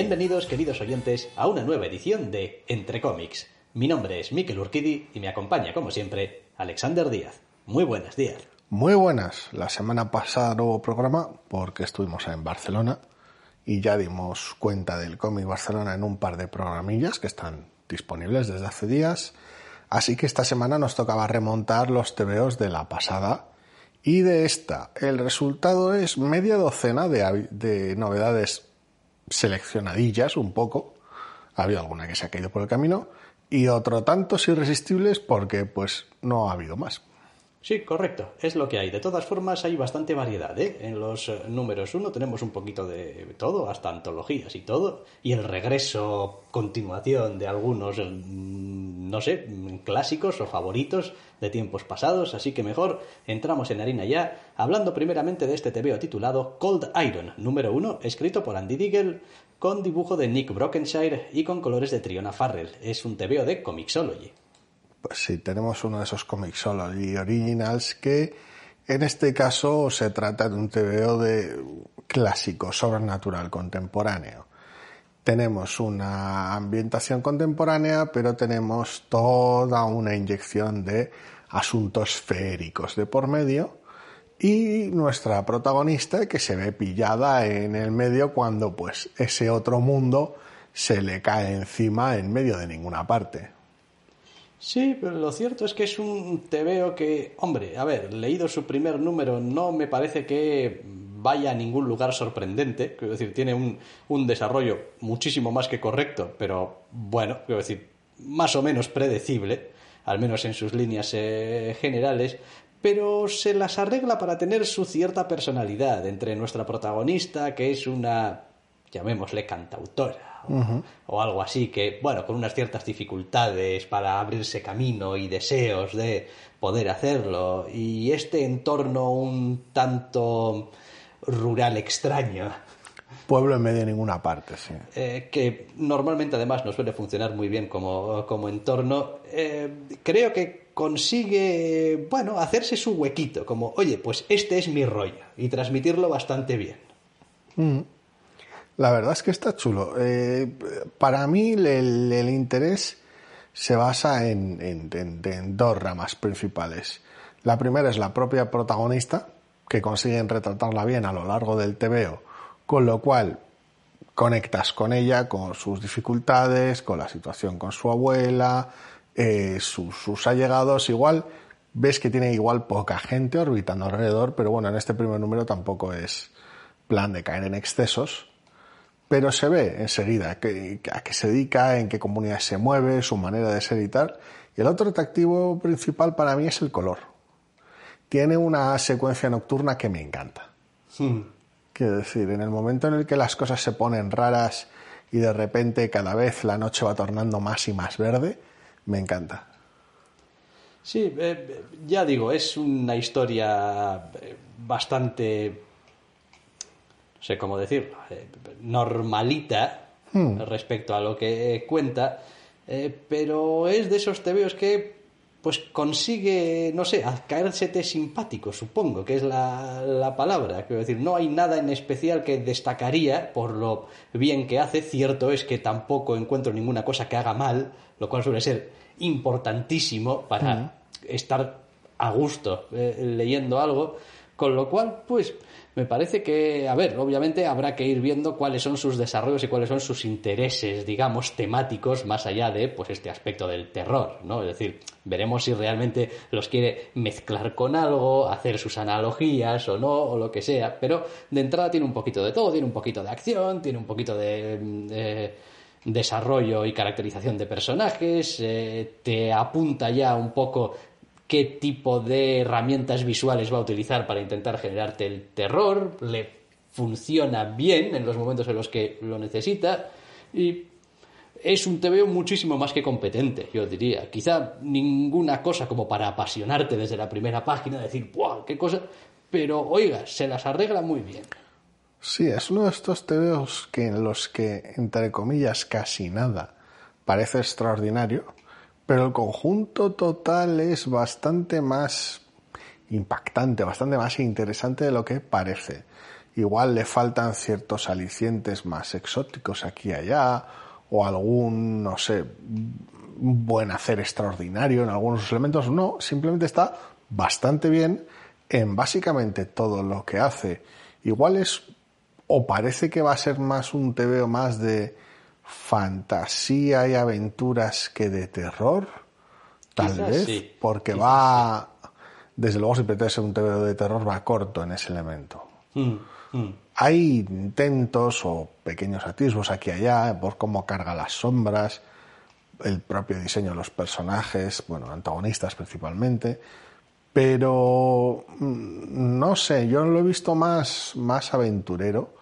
Bienvenidos, queridos oyentes, a una nueva edición de Entre Cómics. Mi nombre es Mikel Urquidi y me acompaña, como siempre, Alexander Díaz. Muy buenos días. Muy buenas. La semana pasada no hubo programa porque estuvimos en Barcelona y ya dimos cuenta del cómic Barcelona en un par de programillas que están disponibles desde hace días. Así que esta semana nos tocaba remontar los TVOs de la pasada y de esta. El resultado es media docena de, de novedades seleccionadillas un poco. Ha habido alguna que se ha caído por el camino y otro tantos irresistibles porque pues no ha habido más. Sí, correcto, es lo que hay. De todas formas, hay bastante variedad. ¿eh? En los eh, números uno tenemos un poquito de todo, hasta antologías y todo, y el regreso, continuación de algunos, mm, no sé, clásicos o favoritos de tiempos pasados. Así que mejor entramos en harina ya, hablando primeramente de este TVO titulado Cold Iron, número uno, escrito por Andy Diggle, con dibujo de Nick Brockenshire y con colores de Triona Farrell. Es un TVO de Comixology. Pues sí, tenemos uno de esos Comixology Originals que en este caso se trata de un TVO de clásico, sobrenatural, contemporáneo. Tenemos una ambientación contemporánea, pero tenemos toda una inyección de asuntos féricos de por medio y nuestra protagonista que se ve pillada en el medio cuando pues ese otro mundo se le cae encima en medio de ninguna parte. Sí, pero lo cierto es que es un TVO que, hombre, a ver, leído su primer número, no me parece que vaya a ningún lugar sorprendente. Quiero decir, tiene un, un desarrollo muchísimo más que correcto, pero bueno, quiero decir, más o menos predecible, al menos en sus líneas eh, generales, pero se las arregla para tener su cierta personalidad entre nuestra protagonista, que es una, llamémosle, cantautora o, algo así, que, bueno, con unas ciertas dificultades para abrirse camino y deseos de poder hacerlo, y este entorno un tanto rural extraño. Pueblo en medio de ninguna parte, sí. Eh, que normalmente además no suele funcionar muy bien como, como entorno. Eh, creo que consigue, bueno, hacerse su huequito, como, oye, pues este es mi rollo, y transmitirlo bastante bien. Mm. La verdad es que está chulo. Eh, para mí el, interés se basa en, dos ramas principales. La primera es la propia protagonista, que consiguen retratarla bien a lo largo del TVO, con lo cual conectas con ella, con sus dificultades, con la situación con su abuela, eh, sus, sus allegados, igual ves que tiene igual poca gente orbitando alrededor, pero bueno, en este primer número tampoco es plan de caer en excesos pero se ve enseguida a qué se dedica, en qué comunidad se mueve, su manera de ser y tal. Y el otro atractivo principal para mí es el color. Tiene una secuencia nocturna que me encanta. Hmm. Quiero decir, en el momento en el que las cosas se ponen raras y de repente cada vez la noche va tornando más y más verde, me encanta. Sí, eh, ya digo, es una historia eh, bastante no sé cómo decirlo, eh, normalita hmm. respecto a lo que cuenta, eh, pero es de esos tebeos que pues consigue, no sé, caérsete simpático, supongo que es la, la palabra. Quiero decir, no hay nada en especial que destacaría por lo bien que hace. Cierto es que tampoco encuentro ninguna cosa que haga mal, lo cual suele ser importantísimo para estar a gusto eh, leyendo algo. Con lo cual, pues me parece que, a ver, obviamente habrá que ir viendo cuáles son sus desarrollos y cuáles son sus intereses, digamos, temáticos, más allá de, pues, este aspecto del terror, ¿no? Es decir, veremos si realmente los quiere mezclar con algo, hacer sus analogías o no, o lo que sea, pero de entrada tiene un poquito de todo, tiene un poquito de acción, tiene un poquito de... desarrollo y caracterización de personajes, eh, te apunta ya un poco qué tipo de herramientas visuales va a utilizar para intentar generarte el terror, le funciona bien en los momentos en los que lo necesita y es un TVO muchísimo más que competente, yo diría. Quizá ninguna cosa como para apasionarte desde la primera página, decir, ¡guau! ¡Qué cosa! Pero, oiga, se las arregla muy bien. Sí, es uno de estos TVOs que en los que, entre comillas, casi nada parece extraordinario, pero el conjunto total es bastante más impactante, bastante más interesante de lo que parece. Igual le faltan ciertos alicientes más exóticos aquí y allá, o algún, no sé, buen hacer extraordinario en algunos elementos. No, simplemente está bastante bien en básicamente todo lo que hace. Igual es, o parece que va a ser más un TVO más de fantasía y aventuras que de terror, tal vez, porque va, desde luego si pretende ser un TV de terror, va corto en ese elemento. Mm, mm. Hay intentos o pequeños atisbos aquí y allá por cómo carga las sombras, el propio diseño de los personajes, bueno, antagonistas principalmente, pero mm, no sé, yo lo he visto más, más aventurero,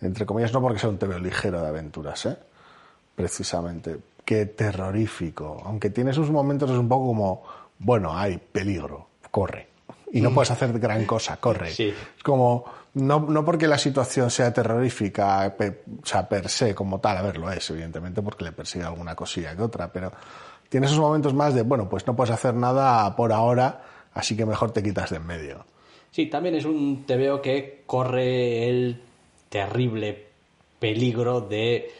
entre comillas, no porque sea un TV ligero de aventuras, ¿eh? Precisamente, que terrorífico. Aunque tiene sus momentos, es un poco como, bueno, hay peligro, corre. Y no mm. puedes hacer gran cosa, corre. Es como, no, no porque la situación sea terrorífica, o sea, per se como tal, a ver, lo es, evidentemente, porque le persigue alguna cosilla que otra, pero tiene esos momentos más de, bueno, pues no puedes hacer nada por ahora, así que mejor te quitas de en medio. Sí, también es un veo que corre el terrible peligro de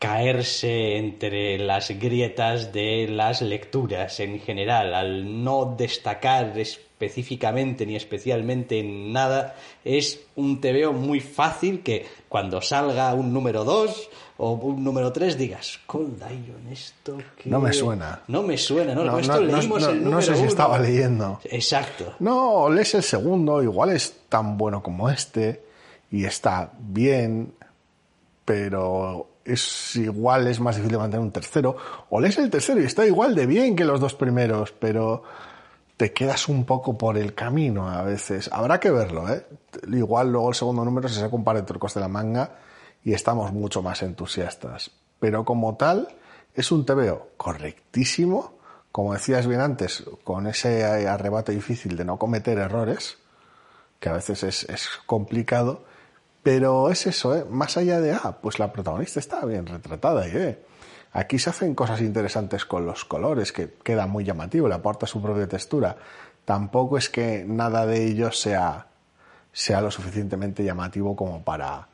caerse entre las grietas de las lecturas en general, al no destacar específicamente ni especialmente en nada, es un tebeo muy fácil que cuando salga un número 2 o un número 3 digas, Cold Iron, esto que... No me suena. No me suena, ¿no? esto leímos el número No sé si estaba leyendo. Exacto. No, lees el segundo, igual es tan bueno como este y está bien, pero es igual, es más difícil mantener un tercero, o lees el tercero y está igual de bien que los dos primeros, pero te quedas un poco por el camino a veces. Habrá que verlo, ¿eh? Igual luego el segundo número se saca un par de trucos de la manga y estamos mucho más entusiastas. Pero como tal, es un TVO correctísimo, como decías bien antes, con ese arrebato difícil de no cometer errores, que a veces es, es complicado, pero es eso, ¿eh? Más allá de, ah, pues la protagonista está bien retratada y, ¿eh? Aquí se hacen cosas interesantes con los colores, que queda muy llamativo, le aporta su propia textura. Tampoco es que nada de ello sea, sea lo suficientemente llamativo como para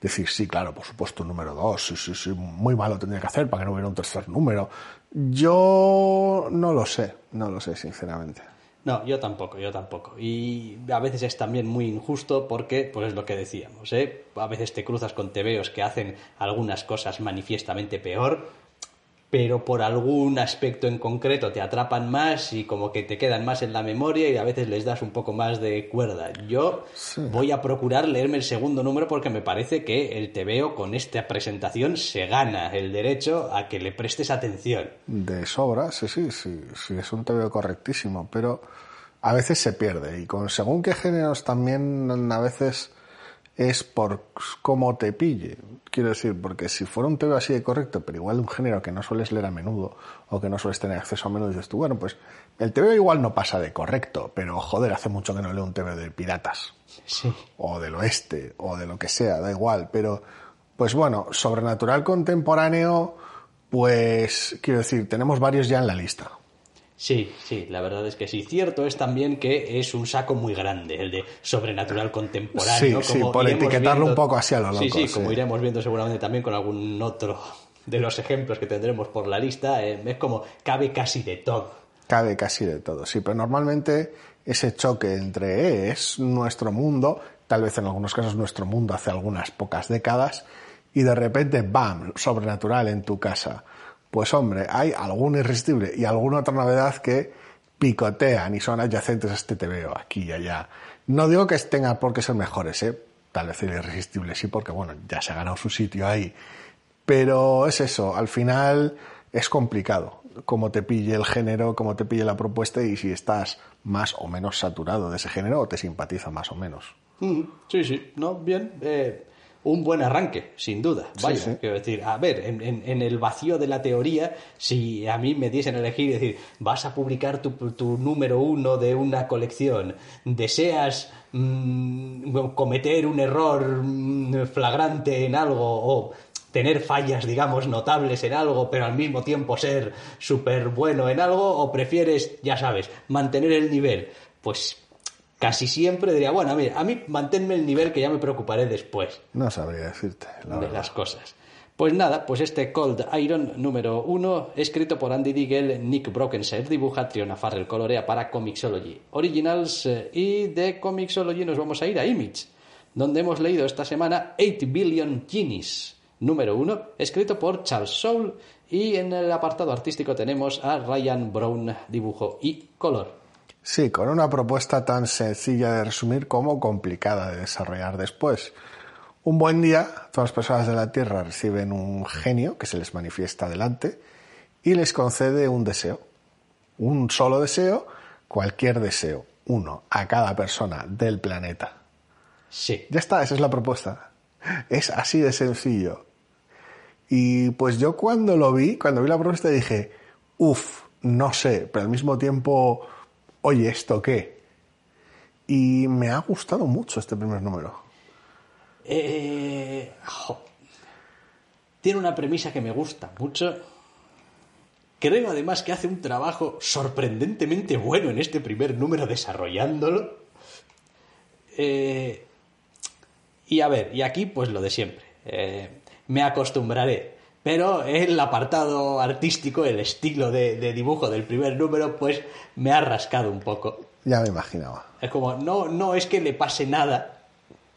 decir, sí, claro, por supuesto, un número dos, sí, sí, sí, muy malo tendría que hacer para que no hubiera un tercer número. Yo no lo sé, no lo sé, sinceramente. No, yo tampoco, yo tampoco. Y a veces es también muy injusto porque, pues es lo que decíamos, ¿eh? A veces te cruzas con tebeos que hacen algunas cosas manifiestamente peor, pero por algún aspecto en concreto te atrapan más y como que te quedan más en la memoria y a veces les das un poco más de cuerda. Yo voy a procurar leerme el segundo número porque me parece que el TVO con esta presentación se gana el derecho a que le prestes atención. De sobra, sí, sí, sí, sí, es un TVO correctísimo, pero a veces se pierde y con según qué géneros también a veces es por cómo te pille. Quiero decir, porque si fuera un TV así de correcto, pero igual de un género que no sueles leer a menudo o que no sueles tener acceso a menudo, dices tú, bueno, pues el TV igual no pasa de correcto, pero joder, hace mucho que no leo un TV de piratas. Sí. O del oeste, o de lo que sea, da igual. Pero, pues bueno, sobrenatural contemporáneo, pues quiero decir, tenemos varios ya en la lista. Sí, sí, la verdad es que sí. Cierto es también que es un saco muy grande, el de sobrenatural contemporáneo. Sí, sí, por etiquetarlo un poco así a lo loco. Sí, sí, como iremos viendo seguramente también con algún otro de los ejemplos que tendremos por la lista, eh, es como cabe casi de todo. Cabe casi de todo, sí, pero normalmente ese choque entre eh, es nuestro mundo, tal vez en algunos casos nuestro mundo hace algunas pocas décadas, y de repente, ¡bam!, sobrenatural en tu casa pues hombre, hay algún irresistible y alguna otra novedad que picotean y son adyacentes a este veo aquí y allá. No digo que tengan por qué ser mejores, ¿eh? Tal vez el irresistible sí, porque bueno, ya se ha ganado su sitio ahí. Pero es eso, al final es complicado cómo te pille el género, cómo te pille la propuesta y si estás más o menos saturado de ese género o te simpatiza más o menos. Mm, sí, sí, no, bien. Eh, un buen arranque, sin duda. Vaya, quiero decir, a ver, en, el vacío de la teoría, si a mí me diesen elegir, decir, vas a publicar tu, número uno de una colección, deseas mm, cometer un error mm, flagrante en algo o tener fallas, digamos, notables en algo, pero al mismo tiempo ser súper bueno en algo, o prefieres, ya sabes, mantener el nivel, pues casi siempre diría, bueno, mira, a mí manténme el nivel que ya me preocuparé después. No sabría decirte. de las cosas. Pues nada, pues este Cold Iron número uno, escrito por Andy Diggle, Nick Brokenshire, dibuja, Triona Farrell colorea para Comixology Originals eh, y de Comixology nos vamos a ir a Image, donde hemos leído esta semana 8 Billion Genies, número uno, escrito por Charles Soule y en el apartado artístico tenemos a Ryan Brown, dibujo y color. Sí, con una propuesta tan sencilla de resumir como complicada de desarrollar después. Un buen día, todas las personas de la Tierra reciben un genio que se les manifiesta delante y les concede un deseo. Un solo deseo, cualquier deseo, uno a cada persona del planeta. Sí. Ya está, esa es la propuesta. Es así de sencillo. Y pues yo cuando lo vi, cuando vi la propuesta dije, uff, no sé, pero al mismo tiempo oye, ¿esto qué? Y me ha gustado mucho este primer número. Eh, Tiene una premisa que me gusta mucho. Creo además que hace un trabajo sorprendentemente bueno en este primer número desarrollándolo. Eh, y a ver, y aquí pues lo de siempre. Eh, me acostumbraré. Pero el apartado artístico, el estilo de, dibujo del primer número, pues me ha rascado un poco. Ya me imaginaba. Es como, no, no es que le pase nada.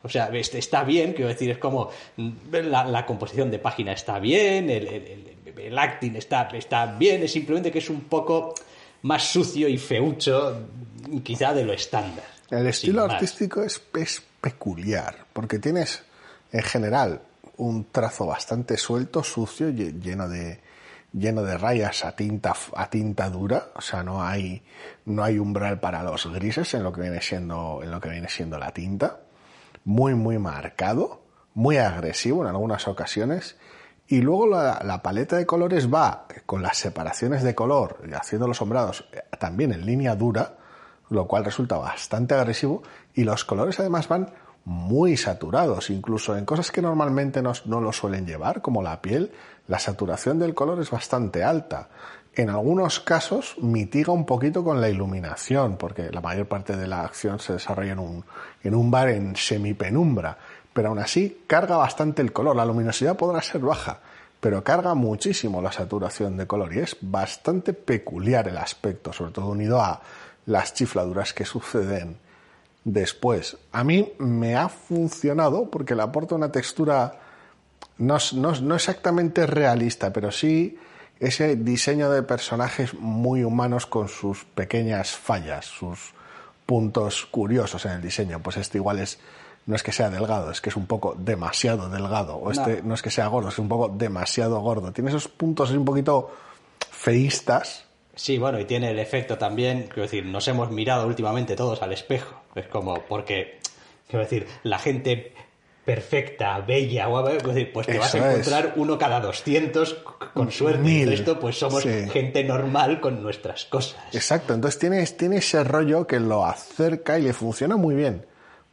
O sea, está bien, quiero decir, es como la, composición de página está bien, el, acting está, está bien, es simplemente que es un poco más sucio y feucho, quizá de lo estándar. El estilo artístico es, es peculiar, porque tienes, en general, un trazo bastante suelto, sucio, lleno de, lleno de rayas a tinta, a tinta dura, o sea, no hay, no hay umbral para los grises en lo que viene siendo, en lo que viene siendo la tinta. Muy, muy marcado, muy agresivo en algunas ocasiones. Y luego la, la paleta de colores va con las separaciones de color, haciendo los sombrados eh, también en línea dura, lo cual resulta bastante agresivo. Y los colores además van muy saturados, incluso en cosas que normalmente no, lo suelen llevar, como la piel, la saturación del color es bastante alta. En algunos casos mitiga un poquito con la iluminación, porque la mayor parte de la acción se desarrolla en un, en un bar en semipenumbra, pero aún así carga bastante el color. La luminosidad podrá ser baja, pero carga muchísimo la saturación de color y es bastante peculiar el aspecto, sobre todo unido a las chifladuras que suceden después. A mí me ha funcionado porque le aporta una textura no, no, exactamente realista, pero sí ese diseño de personajes muy humanos con sus pequeñas fallas, sus puntos curiosos en el diseño. Pues este igual es, no es que sea delgado, es que es un poco demasiado delgado. O este no, no es que sea gordo, es un poco demasiado gordo. Tiene esos puntos un poquito feístas Sí, bueno, y tiene el efecto también, quiero decir, nos hemos mirado últimamente todos al espejo. Es como, porque, quiero decir, la gente perfecta, bella, pues te vas a encontrar uno cada 200 con suerte. Y esto, pues somos gente normal con nuestras cosas. Exacto, entonces tiene, tiene ese rollo que lo acerca y le funciona muy bien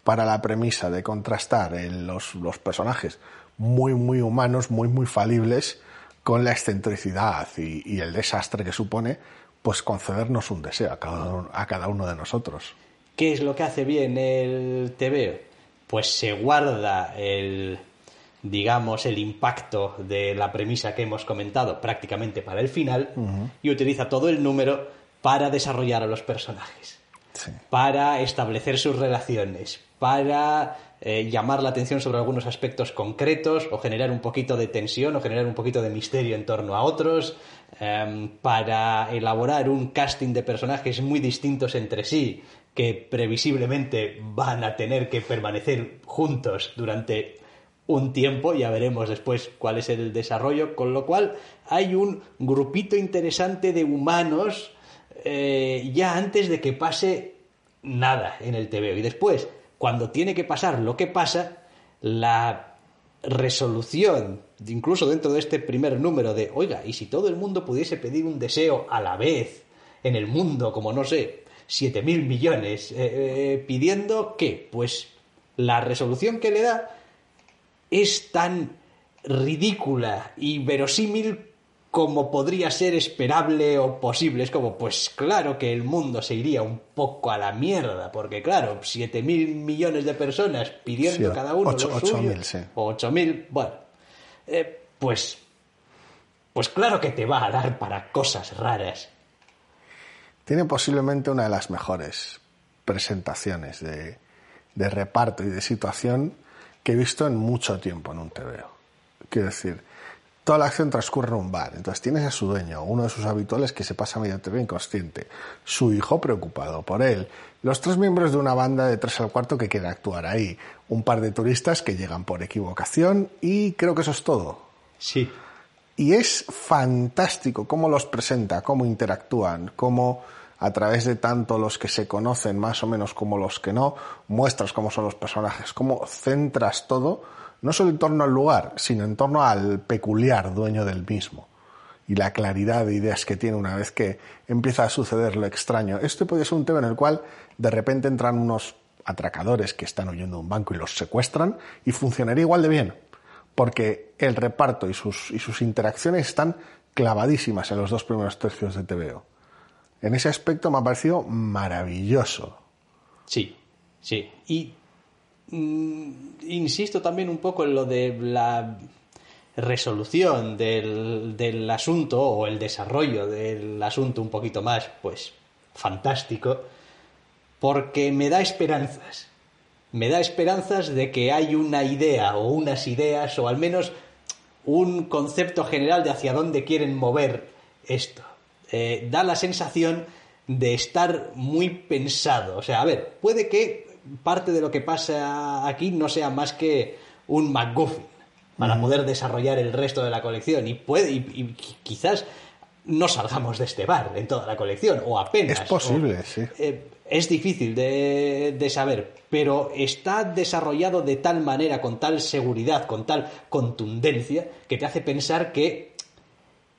para la premisa de contrastar los, los personajes muy, muy humanos, muy, muy falibles con la excentricidad y, el desastre que supone pues concedernos un deseo a cada, a cada uno de nosotros. ¿Qué es lo que hace bien el TVO? Pues se guarda el, digamos, el impacto de la premisa que hemos comentado prácticamente para el final y utiliza todo el número para desarrollar a los personajes, Sí. para establecer sus relaciones, para eh, llamar la atención sobre algunos aspectos concretos o generar un poquito de tensión o generar un poquito de misterio en torno a otros, em, para elaborar un casting de personajes muy distintos entre sí que previsiblemente van a tener que permanecer juntos durante un tiempo, ya veremos después cuál es el desarrollo, con lo cual hay un grupito interesante de humanos eh, ya antes de que pase nada en el TVO. Y después, cuando tiene que pasar lo que pasa, la resolución, incluso dentro de este primer número de, oiga, y si todo el mundo pudiese pedir un deseo a la vez en el mundo, como no sé, 7 mil millones, eh, eh, pidiendo que, pues, la resolución que le da es tan ridícula y verosímil como podría ser esperable o posible. Es como, pues claro que el mundo se iría un poco a la mierda, porque claro, 7 mil millones de personas pidiendo Sí, cada uno ocho- lo ocho suyo, mil, sí. o 8 mil, bueno, eh, pues, pues claro que te va a dar para cosas raras. Tiene posiblemente una de las mejores presentaciones de, de reparto y de situación que he visto en mucho tiempo en un TVO. Quiero decir, toda la acción transcurre en un bar. Entonces tienes a su dueño, uno de sus habituales que se pasa medio TV inconsciente, su hijo preocupado por él, los tres miembros de una banda de tres al cuarto que quiere actuar ahí, un par de turistas que llegan por equivocación y creo que eso es todo. Sí. Y es fantástico cómo los presenta, cómo interactúan, cómo a través de tanto los que se conocen más o menos como los que no, muestras cómo son los personajes, cómo centras todo, no solo en torno al lugar, sino en torno al peculiar dueño del mismo. Y la claridad de ideas que tiene una vez que empieza a suceder lo extraño. Este puede ser un tema en el cual de repente entran unos atracadores que están huyendo de un banco y los secuestran y funcionaría igual de bien porque el reparto y sus, interacciones están clavadísimas en los dos primeros tercios de TVO. En ese aspecto me ha parecido maravilloso. Sí, sí. Y mm, insisto también un poco en lo de la resolución del, del asunto o el desarrollo del asunto un poquito más, pues, fantástico, porque me da esperanzas. Me da esperanzas de que hay una idea o unas ideas o al menos un concepto general de hacia dónde quieren mover esto. Eh, da la sensación de estar muy pensado. O sea, a ver, puede que parte de lo que pasa aquí no sea más que un MacGuffin para poder desarrollar el resto de la colección y puede y, y quizás no salgamos de este bar en toda la colección o apenas. Es posible, o- sí. eh, es difícil de, de saber, pero está desarrollado de tal manera, con tal seguridad, con tal contundencia, que te hace pensar que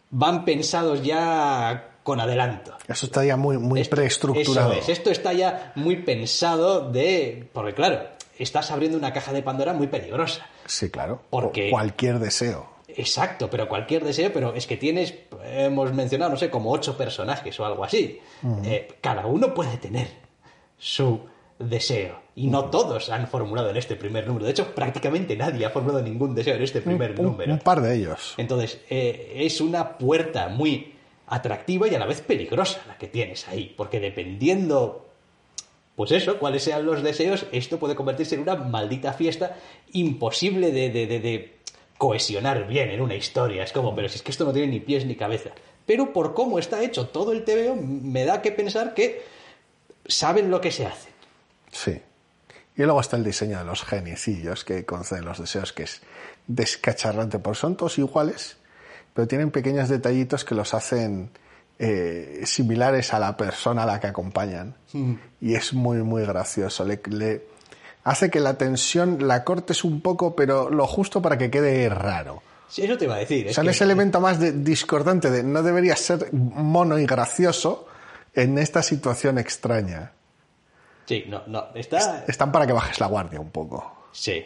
van pensados ya con adelanto. Eso está ya muy, muy Esto- preestructurado. eso es, esto está ya muy pensado de... Porque claro, estás abriendo una caja de Pandora muy peligrosa. Sí, claro. Porque- O cualquier deseo. Exacto, pero cualquier deseo, pero es que tienes, hemos mencionado, no sé, como ocho personajes o algo así. Eh, cada uno puede tener su deseo. Y no todos han formulado en este primer número. De hecho, prácticamente nadie ha formulado ningún deseo en este primer Un, número. un par de ellos. Entonces, eh, es una puerta muy atractiva y a la vez peligrosa la que tienes ahí. Porque dependiendo, pues eso, cuáles sean los deseos, esto puede convertirse en una maldita fiesta imposible de, de- de- de cohesionar bien en una historia. Es como, pero si es que esto no tiene ni pies ni cabeza. Pero por cómo está hecho todo el TVO, me da que pensar que saben lo que se hace. Sí. Y luego está el diseño de los geniecillos que conceden los deseos, que es descacharrante, porque son todos iguales, pero tienen pequeños detallitos que los hacen eh, similares a la persona a la que acompañan. Y es muy, muy gracioso. Le, le hace que la tensión la cortes un poco, pero lo justo para que quede raro. Sí, eso te iba a decir. O es sea, que- ese elemento más de- discordante de no debería ser mono y gracioso en esta situación extraña. Sí, no, no. Está... Están para que bajes la guardia un poco. Sí.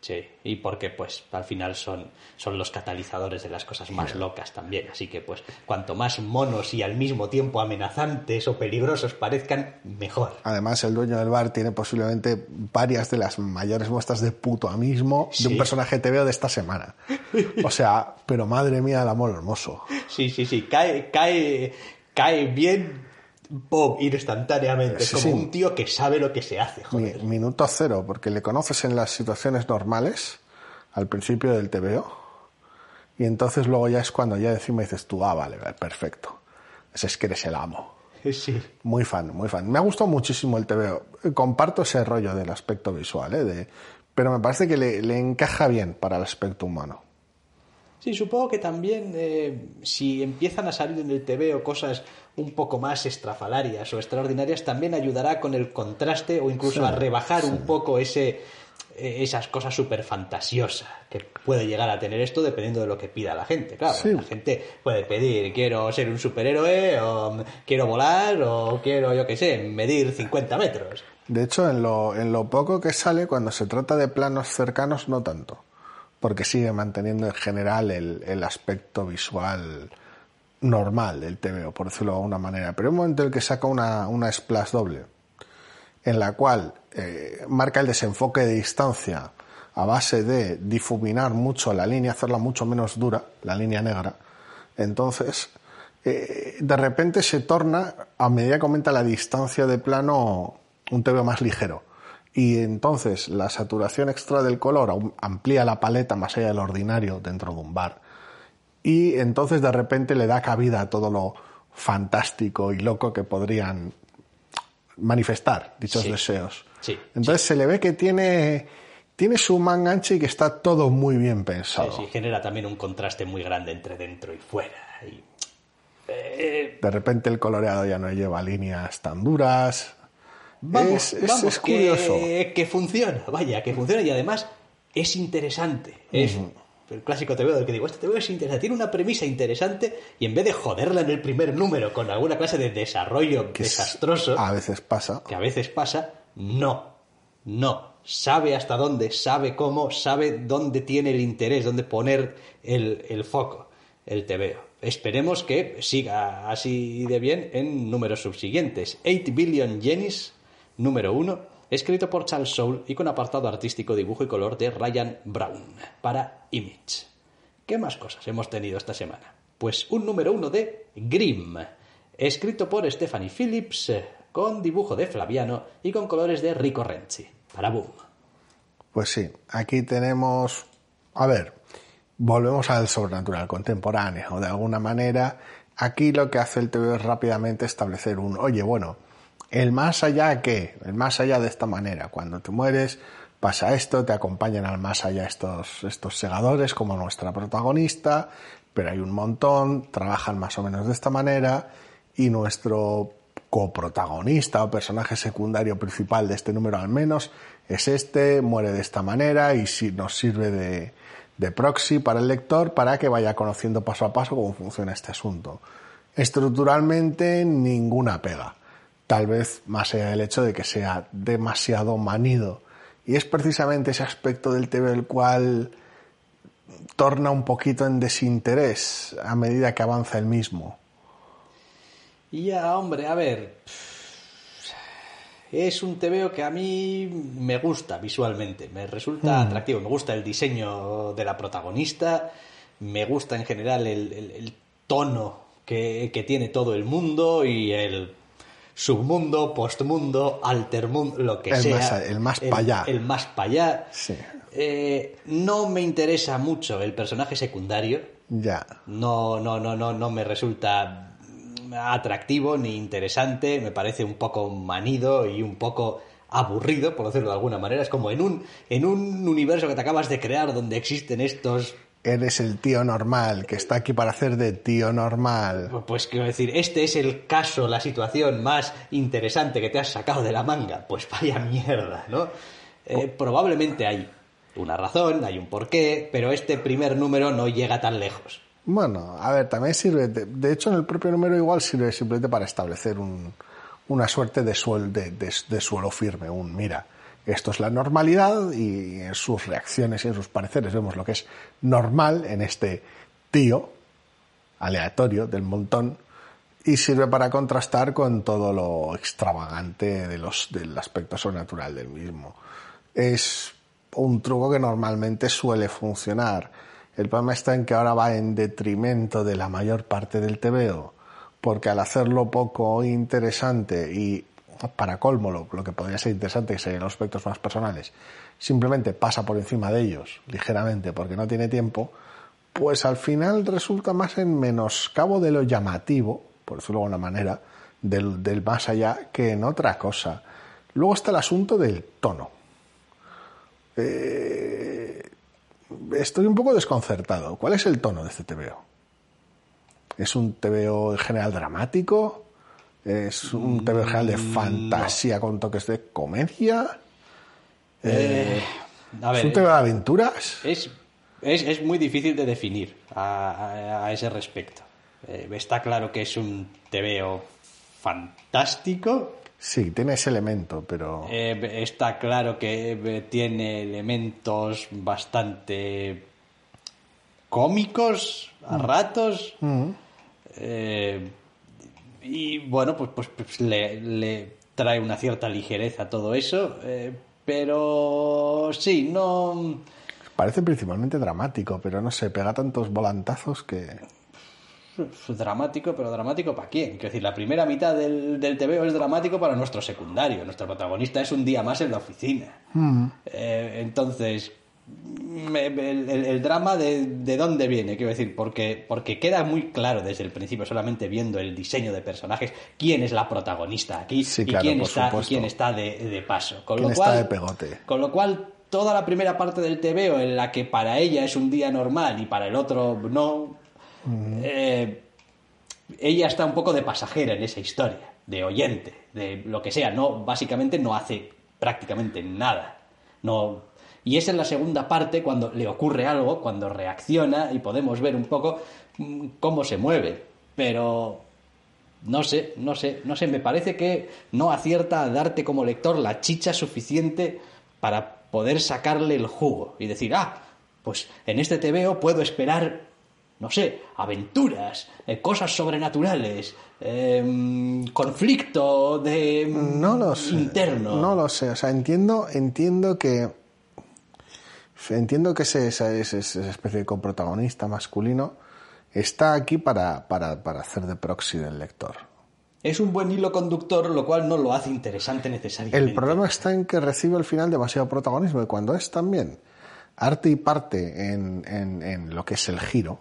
Sí, y porque pues al final son, son los catalizadores de las cosas más locas también. Así que pues cuanto más monos y al mismo tiempo amenazantes o peligrosos parezcan, mejor. Además, el dueño del bar tiene posiblemente varias de las mayores muestras de puto amismo de un personaje TV de esta semana. O sea, pero madre mía, el amor hermoso. Sí, sí, sí, cae, cae, cae bien, ¡pum! instantáneamente. Sí, como sí. un tío que sabe lo que se hace, Mi- joder. minuto cero, porque le conoces en las situaciones normales, al principio del TVO, y entonces luego ya es cuando ya encima dices tú, ah, vale, vale, perfecto. Ese es que eres el amo. Sí. Muy fan, muy fan. Me ha gustado muchísimo el TVO. Comparto ese rollo del aspecto visual, ¿eh? De- pero me parece que le, le encaja bien para el aspecto humano. Sí, supongo que también eh, si empiezan a salir en el TV o cosas un poco más estrafalarias o extraordinarias, también ayudará con el contraste o incluso a rebajar un poco ese, eh, esas cosas súper fantasiosas que puede llegar a tener esto dependiendo de lo que pida la gente. Claro, Sí. la gente puede pedir quiero ser un superhéroe o quiero volar o quiero, yo qué sé, medir 50 metros. De hecho, en lo, en lo poco que sale, cuando se trata de planos cercanos, no tanto. Porque sigue manteniendo en general el, el aspecto visual normal del TVO, por decirlo de alguna manera. Pero hay un momento en el que saca una, una splash doble, en la cual eh, marca el desenfoque de distancia a base de difuminar mucho la línea, hacerla mucho menos dura, la línea negra. Entonces, eh, de repente se torna, a medida que aumenta la distancia de plano, un TVO más ligero. Y entonces la saturación extra del color amplía la paleta más allá del ordinario dentro de un bar. Y entonces de repente le da cabida a todo lo fantástico y loco que podrían manifestar dichos Sí. deseos. Sí, Entonces se le ve que tiene, tiene su manga ancha y que está todo muy bien pensado. Sí, sí, genera también un contraste muy grande entre dentro y fuera. Y, eh, De repente el coloreado ya no lleva líneas tan duras. Vamos, es, es- vamos, es curioso. Que, que funciona, vaya, que funciona y además es interesante. Es el clásico TVO del que digo, este TVO es interesante, tiene una premisa interesante y en vez de joderla en el primer número con alguna clase de desarrollo que es- desastroso, A veces pasa. que a veces pasa, no, no. Sabe hasta dónde, sabe cómo, sabe dónde tiene el interés, dónde poner el, el foco, el TVO. Esperemos que siga así de bien en números subsiguientes. 8 Billion Jennies, número 1, escrito por Charles Soule y con apartado artístico, dibujo y color de Ryan Brown para Image. ¿Qué más cosas hemos tenido esta semana? Pues un número 1 de Grimm, escrito por Stephanie Phillips, con dibujo de Flaviano y con colores de Rico Renzi, para Boom. Pues sí, aquí tenemos, a ver, volvemos al sobrenatural contemporáneo, de alguna manera. Aquí lo que hace el TV es rápidamente establecer un, oye, bueno, el más allá qué, el más allá de esta manera, cuando te mueres pasa esto, te acompañan al más allá estos, estos segadores como nuestra protagonista, pero hay un montón, trabajan más o menos de esta manera y nuestro coprotagonista o personaje secundario principal de este número al menos es este, muere de esta manera y si nos sirve de, de proxy para el lector para que vaya conociendo paso a paso cómo funciona este asunto. Estructuralmente ninguna pega, tal vez más allá del hecho de que sea demasiado manido. Y es precisamente ese aspecto del TV el cual torna un poquito en desinterés a medida que avanza el mismo. Y ya, hombre, a ver. Es un TVO que a mí me gusta visualmente, me resulta atractivo, me gusta el diseño de la protagonista, me gusta en general el, el- el tono que, que tiene todo el mundo y el submundo, postmundo, altermundo, lo que El sea. más el más pa' allá. El más para allá. Sí. Eh, no me interesa mucho el personaje secundario, Ya. no, no, no, no, no me resulta atractivo ni interesante, me parece un poco manido y un poco aburrido, por decirlo de alguna manera. Es como en un, en un universo que te acabas de crear donde existen estos. Eres el tío normal, que está aquí para hacer de tío normal. Pues quiero decir, este es el caso, la situación más interesante que te has sacado de la manga. Pues vaya mierda, ¿no? Eh, probablemente hay una razón, hay un porqué, pero este primer número no llega tan lejos. Bueno, a ver, también sirve, de, de hecho en el propio número igual sirve simplemente para establecer un, una suerte de, suel, de, de- de suelo firme, un mira, esto es la normalidad y en sus reacciones y en sus pareceres vemos lo que es normal en este tío aleatorio del montón y sirve para contrastar con todo lo extravagante de los, del aspecto sobrenatural del mismo. Es un truco que normalmente suele funcionar. El problema está en que ahora va en detrimento de la mayor parte del TVO, porque al hacerlo poco interesante y para colmo lo, que podría ser interesante, que serían los aspectos más personales, simplemente pasa por encima de ellos ligeramente porque no tiene tiempo, pues al final resulta más en menoscabo de lo llamativo, por decirlo de alguna manera, del, del más allá que en otra cosa. Luego está el asunto del tono. Eh, estoy un poco desconcertado. ¿Cuál es el tono de este TVO? ¿Es un TVO en general dramático? ¿Es un general de mm, fantasía con toques de comedia? Eh, ¿Es un TVO de aventuras? Es, es, muy difícil de definir a, ese respecto. Eh, está claro que es un TVO fantástico, Sí, tiene ese elemento, pero... Eh, está claro que eh, tiene elementos bastante cómicos a mm. ratos. Mm. Eh, y bueno, pues, pues, pues le, trae una cierta ligereza todo eso. pero sí, no... Parece principalmente dramático, pero no sé, pega tantos volantazos que dramático, pero dramático para quién? Quiero decir, la primera mitad del, del TVO es dramático para nuestro secundario. Nuestro protagonista es un día más en la oficina. Mm. Eh, entonces, el, drama de, dónde viene, quiero decir, porque, porque queda muy claro desde el principio, solamente viendo el diseño de personajes, quién es la protagonista aquí y, quién está, quién está de, paso. Con lo cual, está de pegote? Con lo cual, toda la primera parte del TVO en la que para ella es un día normal y para el otro no, eh, ella está un poco de pasajera en esa historia, de oyente, de lo que sea. No, básicamente no hace prácticamente nada. No, y es la segunda parte cuando le ocurre algo, cuando reacciona y podemos ver un poco mm, cómo se mueve. Pero no sé, no sé, no sé, me parece que no acierta a darte como lector la chicha suficiente para poder sacarle el jugo y decir, ah, pues en este TVO puedo esperar no sé, aventuras, eh, cosas sobrenaturales, em, conflicto de no lo interno. No lo sé, o sea, entiendo, entiendo que entiendo que ese, esa, especie de coprotagonista masculino está aquí para, para, para hacer de proxy del lector. Es un buen hilo conductor, lo cual no lo hace interesante necesariamente. El problema está en que recibe al final demasiado protagonismo y cuando es también arte y parte en, en, en lo que es el giro,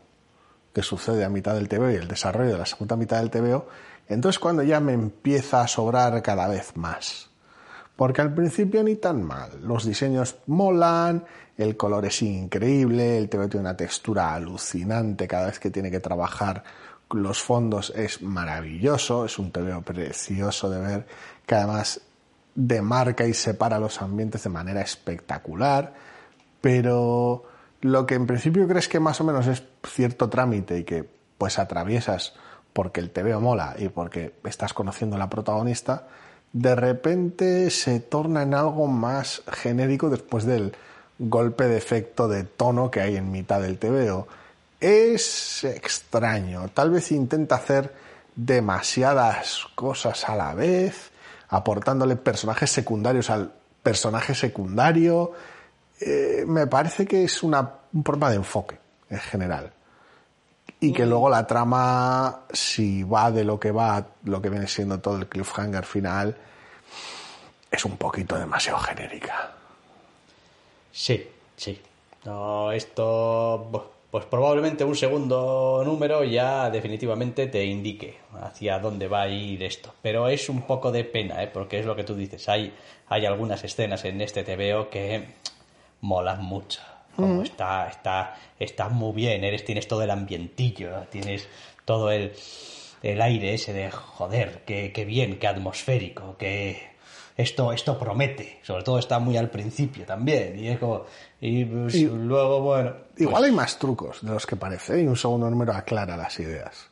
que sucede a mitad del TVO y el desarrollo de la segunda mitad del TVO, entonces cuando ya me empieza a sobrar cada vez más. Porque al principio ni tan mal, los diseños molan, el color es increíble, el TVO tiene una textura alucinante cada vez que tiene que trabajar los fondos es maravilloso, es un TVO precioso de ver, que además demarca y separa los ambientes de manera espectacular, pero lo que en principio crees que más o menos es cierto trámite y que pues atraviesas porque el veo mola y porque estás conociendo a la protagonista, de repente se torna en algo más genérico después del golpe de efecto de tono que hay en mitad del TVO. Es extraño, tal vez intenta hacer demasiadas cosas a la vez, aportándole personajes secundarios al personaje secundario, eh, me parece que es una, un problema de enfoque en general. Y que luego la trama, si va de lo que va, lo que viene siendo todo el cliffhanger final, es un poquito demasiado genérica. Sí, sí. No, esto, pues probablemente un segundo número ya definitivamente te indique hacia dónde va a ir esto. Pero es un poco de pena, ¿eh? porque es lo que tú dices. Hay, hay algunas escenas en este TVO que mola mucho. Como está, está, está muy bien, eres, tienes todo el ambientillo, tienes todo el, el aire ese de joder, qué, qué bien, qué atmosférico, que esto, esto promete. Sobre todo está muy al principio también. Y, es y, pues, luego, bueno. Igual pues hay más trucos de los que parece y un segundo número aclara las ideas.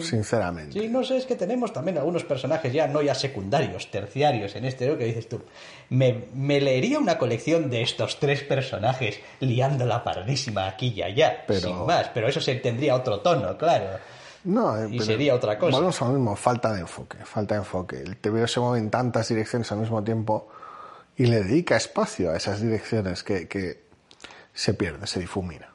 Sinceramente. Sí, no sé, es que tenemos también algunos personajes ya no ya secundarios, terciarios en este, ¿no? Que dices tú, me, me leería una colección de estos tres personajes liando la pardísima aquí y allá, Pero- sin más, pero eso se tendría otro tono, claro. No, eh, Y pero sería otra cosa. Volvemos a lo mismo, falta de enfoque, falta de enfoque. El TVO se mueve en tantas direcciones al mismo tiempo y le dedica espacio a esas direcciones que, que se pierde, se difumina.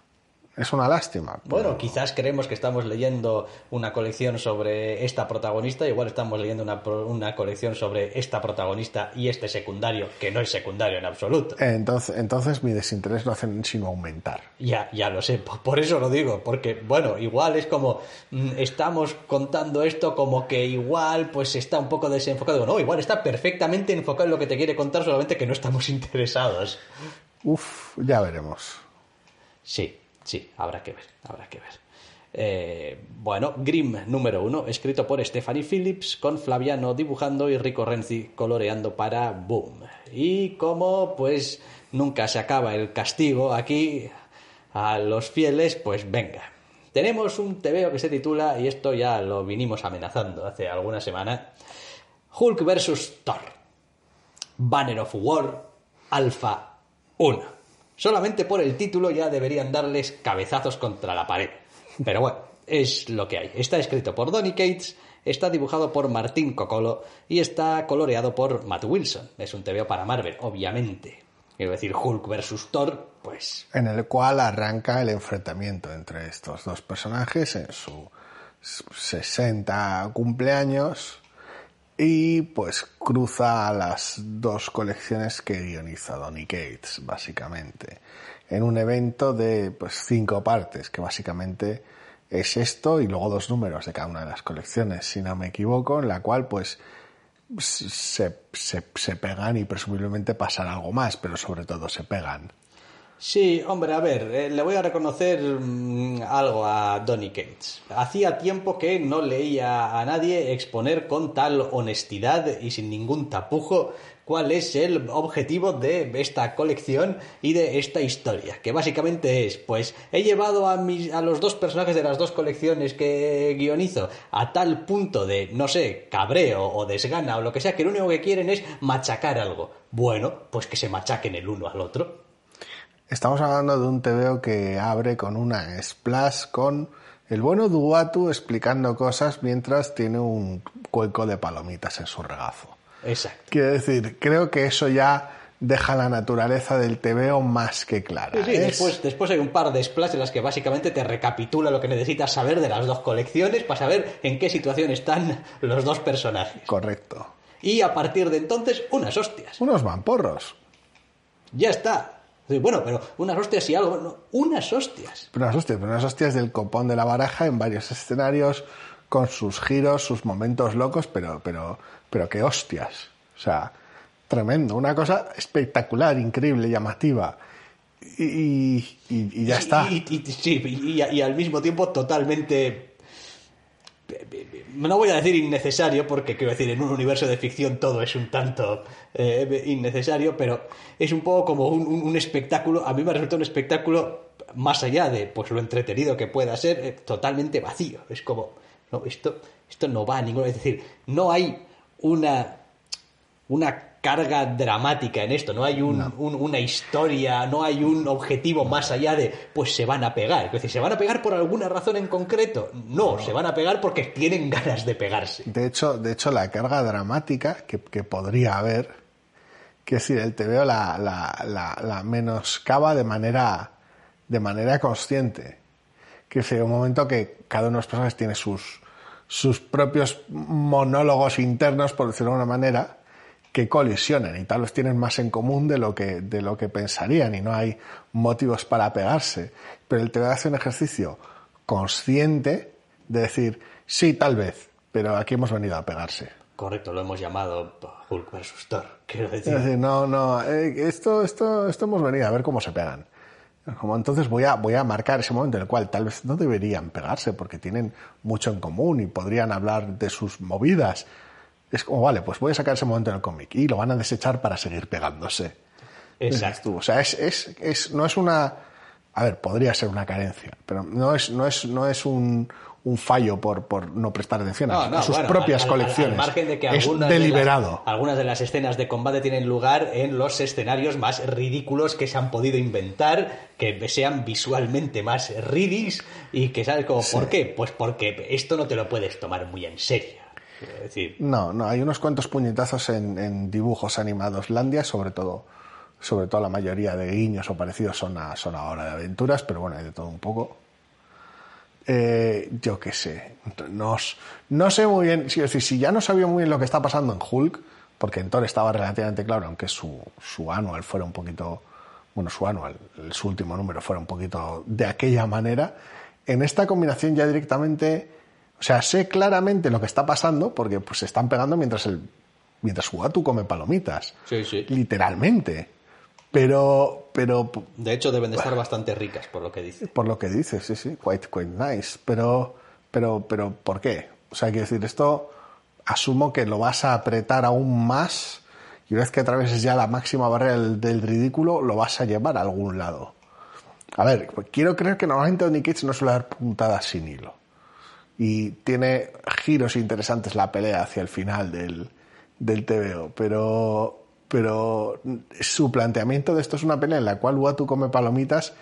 Es una lástima. pero- Bueno, quizás creemos que estamos leyendo una colección sobre esta protagonista, igual estamos leyendo una, una colección sobre esta protagonista y este secundario, que no es secundario en absoluto. Entonces, entonces mi desinterés no hace sino aumentar. Ya, ya lo sé, po- por eso lo digo, porque, bueno, igual es como, mm, estamos contando esto como que igual, pues está un poco desenfocado. No, igual está perfectamente enfocado en lo que te quiere contar, solamente que no estamos interesados. Uf, ya veremos. Sí, sí, habrá que ver, habrá que ver. Eh, bueno, Grimm número uno, escrito por Stephanie Phillips, con Flaviano dibujando y Rico Renzi coloreando para Boom. Y como pues nunca se acaba el castigo aquí a los fieles, pues venga. Tenemos un TVO que se titula, y esto ya lo vinimos amenazando hace alguna semana, Hulk vs. Thor. Banner of War Alpha 1. Solamente por el título ya deberían darles cabezazos contra la pared. Pero bueno, es lo que hay. Está escrito por Donny Cates, está dibujado por Martín Cocolo y está coloreado por Matt Wilson. Es un TVO para Marvel, obviamente. Quiero decir, Hulk versus Thor, pues En el cual arranca el enfrentamiento entre estos dos personajes en su 60 cumpleaños y pues cruza las dos colecciones que guioniza Donny Cates, básicamente, en un evento de pues cinco partes, que básicamente es esto y luego dos números de cada una de las colecciones, si no me equivoco, en la cual pues se, se, se pegan y presumiblemente pasará algo más, pero sobre todo se pegan. Sí, hombre, a ver, eh, le voy a reconocer mm, algo a Donny Cates. Hacía tiempo que no leía a nadie exponer con tal honestidad y sin ningún tapujo cuál es el objetivo de esta colección y de esta historia, que básicamente es, pues, he llevado a, mis, a los dos personajes de las dos colecciones que guionizo a tal punto de, no sé, cabreo o desgana o lo que sea, que lo único que quieren es machacar algo. Bueno, pues que se machaquen el uno al otro. Estamos hablando de un TVO que abre con una splash con el bueno Duatu explicando cosas mientras tiene un cuenco de palomitas en su regazo. Exacto. Quiero decir, creo que eso ya deja la naturaleza del TVO más que clara. Sí, sí, Es- después, después hay un par de splash en las que básicamente te recapitula lo que necesitas saber de las dos colecciones para saber en qué situación están los dos personajes. Correcto. Y a partir de entonces, unas hostias. Unos vamporros. Ya está. Bueno, pero unas hostias y algo. no, unas hostias. Pero unas hostias, pero unas hostias del copón de la baraja en varios escenarios, con sus giros, sus momentos locos, pero, pero, pero qué hostias. O sea, tremendo. Una cosa espectacular, increíble, llamativa. Y, y- y- y ya está. Y, y- sí, y al mismo tiempo totalmente. No voy a decir innecesario, porque quiero decir, en un universo de ficción todo es un tanto eh, innecesario, pero es un poco como un, espectáculo. A mí me resulta un espectáculo más allá de pues lo entretenido que pueda ser, eh, totalmente vacío. Es como, no, esto, esto no va a ninguna. Es decir, no hay una una carga dramática en esto, no hay un- un- una historia, no hay un objetivo más allá de, pues se van a pegar. Es decir, ¿se van a pegar por alguna razón en concreto? No, se van a pegar porque tienen ganas de pegarse. De hecho, de hecho, la carga dramática que, que podría haber, que si el TVO la, la, la, la menoscaba de manera, de manera consciente. Que sea un momento que cada uno de los personajes tiene sus, sus propios monólogos internos, por decirlo de alguna manera, que colisionan y tal vez tienen más en común de lo que, de lo que pensarían y no hay motivos para pegarse. Pero el TVO hace un ejercicio consciente de decir, sí, tal vez, pero aquí hemos venido a pegarse. Correcto, lo hemos llamado Hulk vs. Thor, quiero Es decir, no, no, eh, esto, esto, esto hemos venido a ver cómo se pegan. Como entonces voy a, voy a marcar ese momento en el cual tal vez no deberían pegarse porque tienen mucho en común y podrían hablar de sus movidas. Es como, vale, pues voy a sacar ese momento en el cómic y lo van a desechar para seguir pegándose. Exacto. O sea, es, es, es, no es una. A ver, podría ser una carencia, pero no es, no es, no es un, un fallo por, por no prestar atención a, No, no, a sus bueno, propias al- colecciones. Al, margen de que es de deliberado. las, algunas de las escenas de combate tienen lugar en los escenarios más ridículos que se han podido inventar, que sean visualmente más ridis y que sabes como por qué, pues porque esto no te lo puedes tomar muy en serio. No, no, hay unos cuantos puñetazos en, dibujos animados Landia, sobre todo, sobre todo la mayoría de guiños o parecidos son a, son a hora de aventuras, pero bueno, hay de todo un poco. Eh, yo qué sé, no, no sé muy bien, si, ya no sabía muy bien lo que está pasando en Hulk, porque en Thor estaba relativamente claro, aunque su, su anual fuera un poquito, bueno, su anual, su último número fuera un poquito de aquella manera, en esta combinación ya directamente, o sea, sé claramente lo que está pasando, porque pues se están pegando mientras el mientras Uatu come palomitas, sí, sí. literalmente, pero, pero De hecho, deben de estar bastante ricas, por lo que dice. por lo que dices, sí, sí, quite, quite nice. Pero, pero, pero, ¿por qué? O sea, quiero decir, esto asumo que lo vas a apretar aún más y una vez que atraveses ya la máxima barrera del, del ridículo, lo vas a llevar a algún lado. A ver, quiero creer que normalmente Donny Cates no suele dar puntadas sin hilo. Y tiene giros interesantes la pelea hacia el final del, del TVO, pero, pero su planteamiento de esto es una pelea en la cual Uatu come palomitas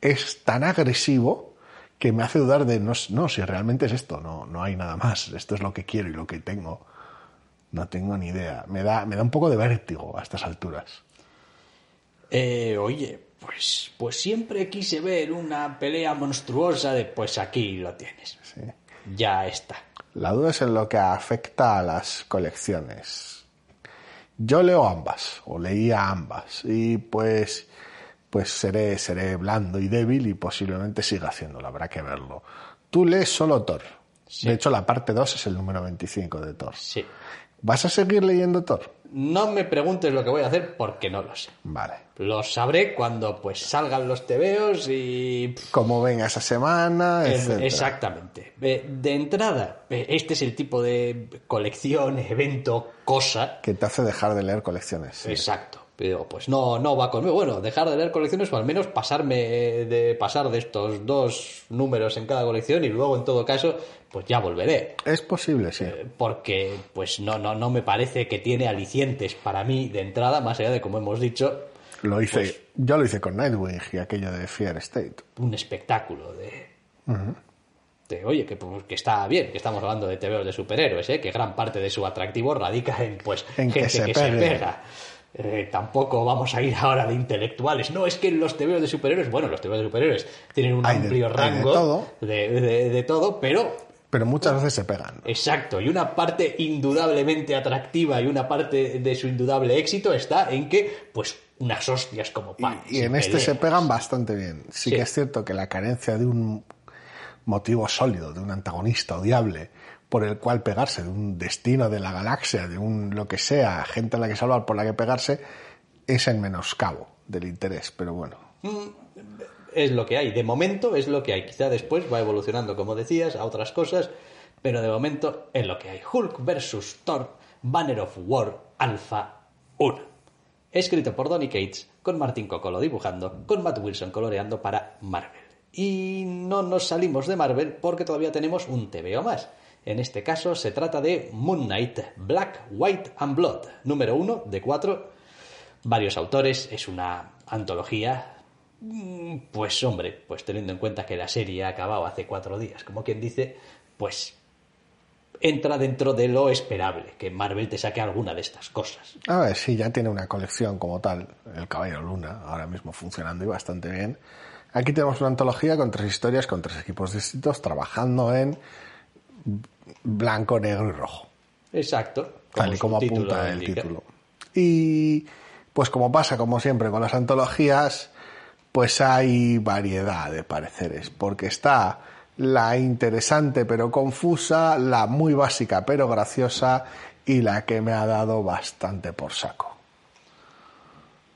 es tan agresivo que me hace dudar de no, no si realmente es esto, no, no hay nada más, esto es lo que quiero y lo que tengo. No tengo ni idea. Me da, me da un poco de vértigo a estas alturas. Eh, oye, pues, pues siempre quise ver una pelea monstruosa de pues aquí lo tienes. Sí. Ya está. La duda es en lo que afecta a las colecciones. Yo leo ambas, o leía ambas, y pues, pues seré, seré blando y débil y posiblemente siga haciéndolo, habrá que verlo. Tú lees solo Thor. De hecho, la parte 2 es el número 25 de Thor. Sí. ¿Vas a seguir leyendo Thor? No me preguntes lo que voy a hacer porque no lo sé. Vale. Lo sabré cuando pues salgan los tebeos y... Como venga esa semana, etcétera. Exactamente. Eh, De entrada, eh, este es el tipo de colección, evento, cosa. Que te hace dejar de leer colecciones. sí. Exacto. Pero pues no, no va conmigo. Bueno, dejar de leer colecciones o al menos pasarme de pasar de estos dos números en cada colección y luego en todo caso pues ya volveré. Es posible, sí. Eh, porque pues no, no, no me parece que tiene alicientes para mí de entrada, más allá de como hemos dicho, Lo hice, pues- yo lo hice con Nightwing y aquello de Fear State. un espectáculo de, de, oye, que, pues, que está bien, que estamos hablando de TVOs de superhéroes, ¿eh? que gran parte de su atractivo radica en pues En que gente se que se pega. Eh, tampoco vamos a ir ahora de intelectuales. No, es que los TVOs de superhéroes, bueno, los TVOs de superhéroes tienen un Hay amplio hay de rango todo. de, de- de todo, pero Pero muchas veces se pegan. Exacto, y una parte indudablemente atractiva y una parte de su indudable éxito está en que, pues, unas hostias como pan. Y, y en este se pegan bastante bien. Sí, Sí. que es cierto que la carencia de un motivo sólido, de un antagonista odiable, por el cual pegarse, de un destino de la galaxia, de un lo que sea, gente a la que salvar por la que pegarse, es en menoscabo del interés. Pero bueno, Es lo que hay, de momento es lo que hay. Quizá después va evolucionando, como decías, a otras cosas, pero de momento es lo que hay. Hulk vs. Thor, Banner of War, Alpha 1. Escrito por Donny Cates, con Martin Coccolo dibujando, con Matt Wilson coloreando para Marvel. Y no nos salimos de Marvel porque todavía tenemos un TVO más. En este caso se trata de Moon Knight, Black, White and Blood, número 1 de 4. Varios autores, es una antología. Mm, Pues hombre, pues teniendo en cuenta que la serie ha acabado hace cuatro días, como quien dice, pues entra dentro de lo esperable, que Marvel te saque alguna de estas cosas. a ver, sí, ya tiene una colección como tal, El Caballero Luna, ahora mismo funcionando y bastante bien. Aquí tenemos una antología con tres historias, con tres equipos distintos, trabajando en blanco, negro y rojo. Exacto. tal y como apunta el indica. título. Y pues como pasa como siempre con las antologías, pues hay variedad de pareceres, porque está la interesante pero confusa, la muy básica pero graciosa y la que me ha dado bastante por saco.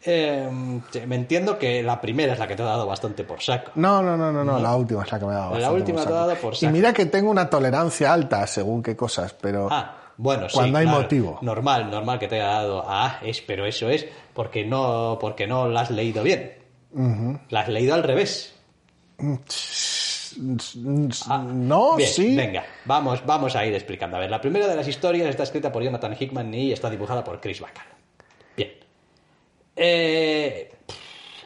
Eh, sí, me entiendo que la primera es la que te ha dado bastante por saco. No, no, no, no, no, la última es la que me ha dado La bastante última por te ha saco. dado por Y saco. mira que tengo una tolerancia alta según qué cosas, pero Ah, bueno, sí. Cuando hay claro. motivo. Normal, normal que te haya dado a es, pero eso es porque no, porque no la has leído bien. La has leído al revés. Ah, no, bien, sí. Venga, vamos, vamos a ir explicando. A ver, la primera de las historias está escrita por Jonathan Hickman y está dibujada por Chris Bacall. Eh,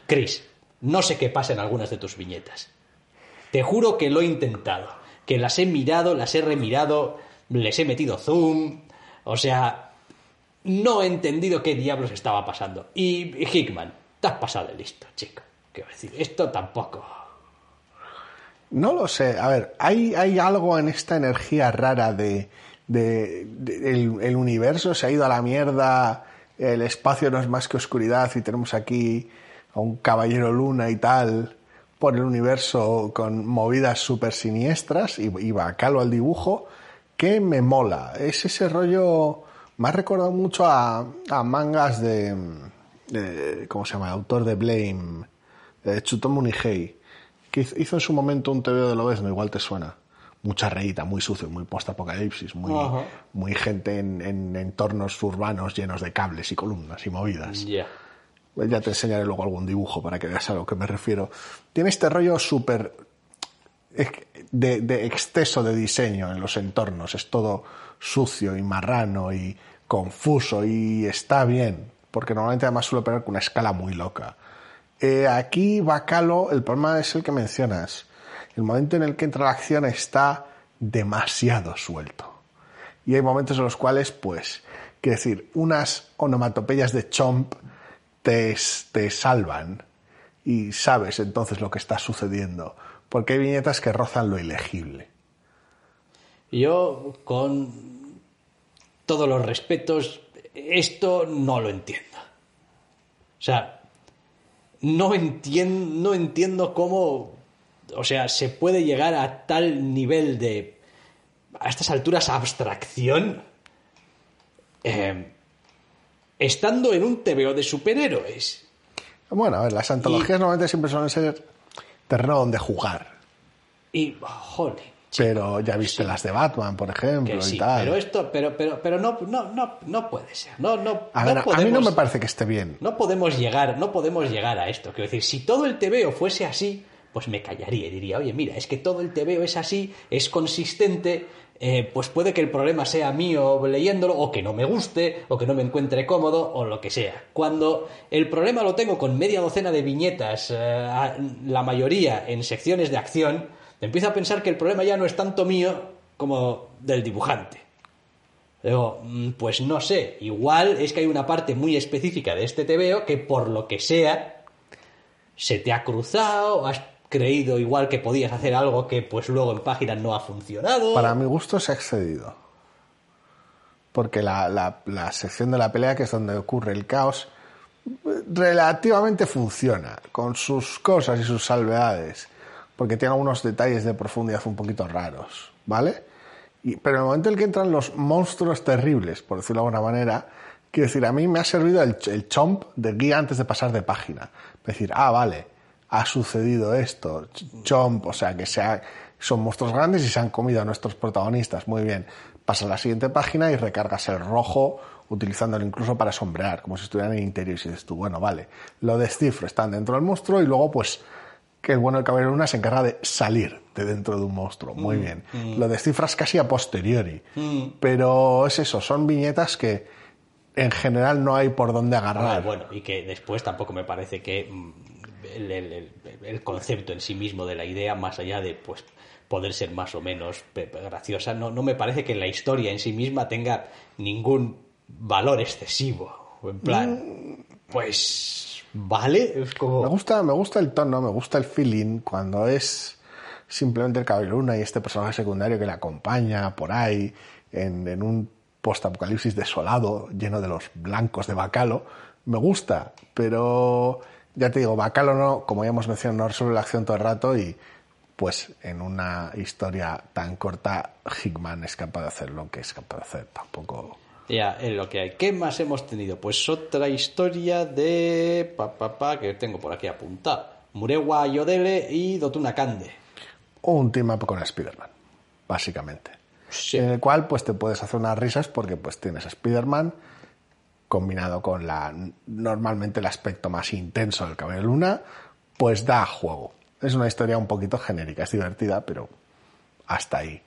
Chris, no sé qué pasa en algunas de tus viñetas. Te juro que lo he intentado. Que las he mirado, las he remirado, les he metido zoom. O sea, no he entendido qué diablos estaba pasando. Y Hickman, te has pasado de listo, chico. Quiero decir, esto tampoco. No lo sé. A ver, hay, hay algo en esta energía rara de, de- el universo se ha ido a la mierda, el espacio no es más que oscuridad y tenemos aquí a un caballero luna y tal por el universo con movidas súper siniestras y, y bacalo al dibujo que me mola. Es ese rollo, me ha recordado mucho a, a mangas de, de- ¿cómo se llama? El autor de Blame, de Tsutomu que hizo- hizo en su momento un TVO de Lobezno, igual te suena. Mucha reíta, muy sucio, muy post-apocalipsis, muy, muy gente en, en entornos urbanos llenos de cables y columnas y movidas. Ya. Pues Ya te enseñaré luego algún dibujo para que veas a lo que me refiero. Tiene este rollo súper de exceso de diseño en los entornos. Es todo sucio y marrano y confuso y está bien, porque normalmente además suele operar con una escala muy loca. Eh, aquí Bacalo, el problema es el que mencionas. El momento en el que entra la acción está demasiado suelto. Y hay momentos en los cuales, pues, quiero decir, unas onomatopeyas de chomp te, te salvan y sabes entonces lo que está sucediendo. Porque hay viñetas que rozan lo ilegible. Yo, con todos los respetos, esto no lo entiendo. O sea, no no entiendo cómo, o sea, se puede llegar a tal nivel de, a estas alturas, abstracción, eh, estando en un TVO de superhéroes. Bueno, a ver, las antologías normalmente siempre suelen ser terreno donde jugar. Y, joder, Pero ya viste las de Batman, por ejemplo, sí, y tal. pero esto, pero, pero, pero no, no, no, no puede ser. No, no, a no ver, a mí no me parece que esté bien. No podemos llegar, no podemos llegar a esto. Quiero decir, si todo el TVO fuese así, pues me callaría y diría, oye, mira, es que todo el TVO es así, es consistente, eh, pues puede que el problema sea mío leyéndolo, o que no me guste, o que no me encuentre cómodo, o lo que sea. Cuando el problema lo tengo con media docena de viñetas, eh, la mayoría en secciones de acción, empiezo a pensar que el problema ya no es tanto mío como del dibujante. Digo, mm, pues no sé, igual es que hay una parte muy específica de este TVO que por lo que sea se te ha cruzado, has creído igual que podías hacer algo que pues luego en páginas no ha funcionado. Para mi gusto se ha excedido. Porque la, la- sección de la pelea, que es donde ocurre el caos, relativamente funciona, con sus cosas y sus salvedades. Porque tiene algunos detalles de profundidad un poquito raros, ¿vale? Pero en el momento en el que entran los monstruos terribles, por decirlo de alguna manera, quiero decir, a mí me ha servido el, el chomp de guía antes de pasar de página. Es decir, ah, vale, ha sucedido esto, ch- chomp, o sea, que se ha- son monstruos grandes y se han comido a nuestros protagonistas, muy bien. Pasa a la siguiente página y recargas el rojo utilizándolo incluso para sombrear, como si estuvieran en interior. Y dices tú, bueno, vale, lo descifro, están dentro del monstruo y luego pues que el bueno del caballero luna se encarga de salir de dentro de un monstruo. Muy bien. Lo descifras casi a posteriori. Pero es eso, son viñetas que en general no hay por dónde Ah, agarrar. bueno, y que después tampoco me parece que mm, el, el- el- el concepto en sí mismo de la idea, más allá de pues poder ser más o menos graciosa, no, no me parece que la historia en sí misma tenga ningún valor excesivo. En plan, pues vale, es como... Me gusta, me gusta el tono, me gusta el feeling cuando es simplemente el caballero luna y este personaje secundario que le acompaña por ahí en, en un post-apocalipsis desolado, lleno de los blancos de Bacalo. Me gusta, pero ya te digo, Bacalo no, como ya hemos mencionado, no resuelve la acción todo el rato y pues en una historia tan corta Hickman es capaz de hacer lo que es capaz de hacer. Tampoco... Ya, es lo que hay. ¿Qué más hemos tenido? Pues otra historia de... Pa, pa, pa, que tengo por aquí apuntado. Murewa Yodele y Dotuna Kande. un team up con Spider-Man, básicamente. Sí. En el cual pues te puedes hacer unas risas porque pues tienes a Spider-Man combinado con la normalmente el aspecto más intenso del Caballero Luna, pues da juego. Es una historia un poquito genérica, es divertida, pero hasta ahí.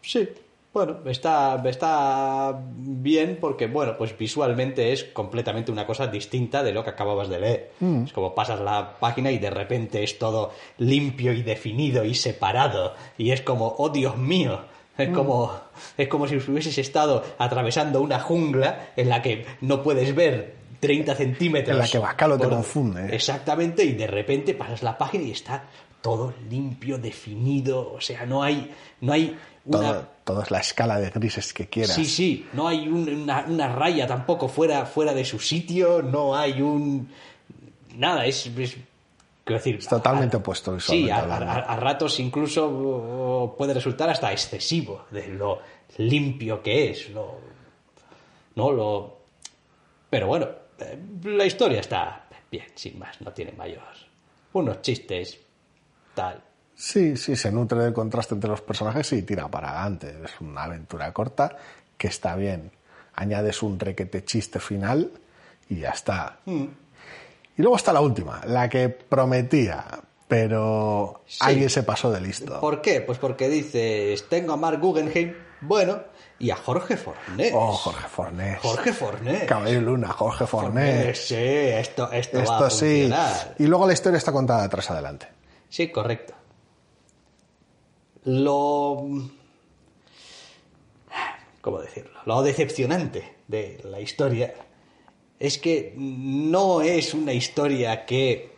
Sí, bueno, está, está bien porque, bueno, pues visualmente es completamente una cosa distinta de lo que acababas de leer. Es como pasas la página y de repente es todo limpio y definido y separado. Y es como, oh Dios mío, es como, es como si hubieses estado atravesando una jungla en la que no puedes ver 30 centímetros. En la que Bacalo te confunde. ¿eh? Exactamente, y de repente pasas la página y está todo limpio, definido. O sea, no hay, no hay una. Todo, todo es la escala de grises que quieras. Sí, sí, no hay un- una, una raya tampoco fuera, fuera de su sitio, no hay un. Nada, es. es- quiero decir, Es totalmente a- opuesto Sí, a, hablando. a- a ratos incluso puede resultar hasta excesivo de lo limpio que es. Lo, no lo. Pero bueno, eh, la historia está bien, sin más, no tiene mayor. Unos chistes, tal. Sí, sí, se nutre del contraste entre los personajes y tira para adelante. Es una aventura corta que está bien. Añades un requete chiste final y ya está. Mm. Y luego está la última, la que prometía, pero Sí. alguien se pasó de listo. ¿Por qué? Pues porque dices, tengo a Mark Guggenheim, bueno, y a Jorge Fornés. Oh, Jorge Fornés. Jorge Fornés. Caballero Luna, Jorge Fornés. Sí, esto, esto, va a sí. funcionar. Y luego la historia está contada atrás adelante. Sí, correcto. Lo... ¿Cómo decirlo? Lo decepcionante de la historia es que no es una historia que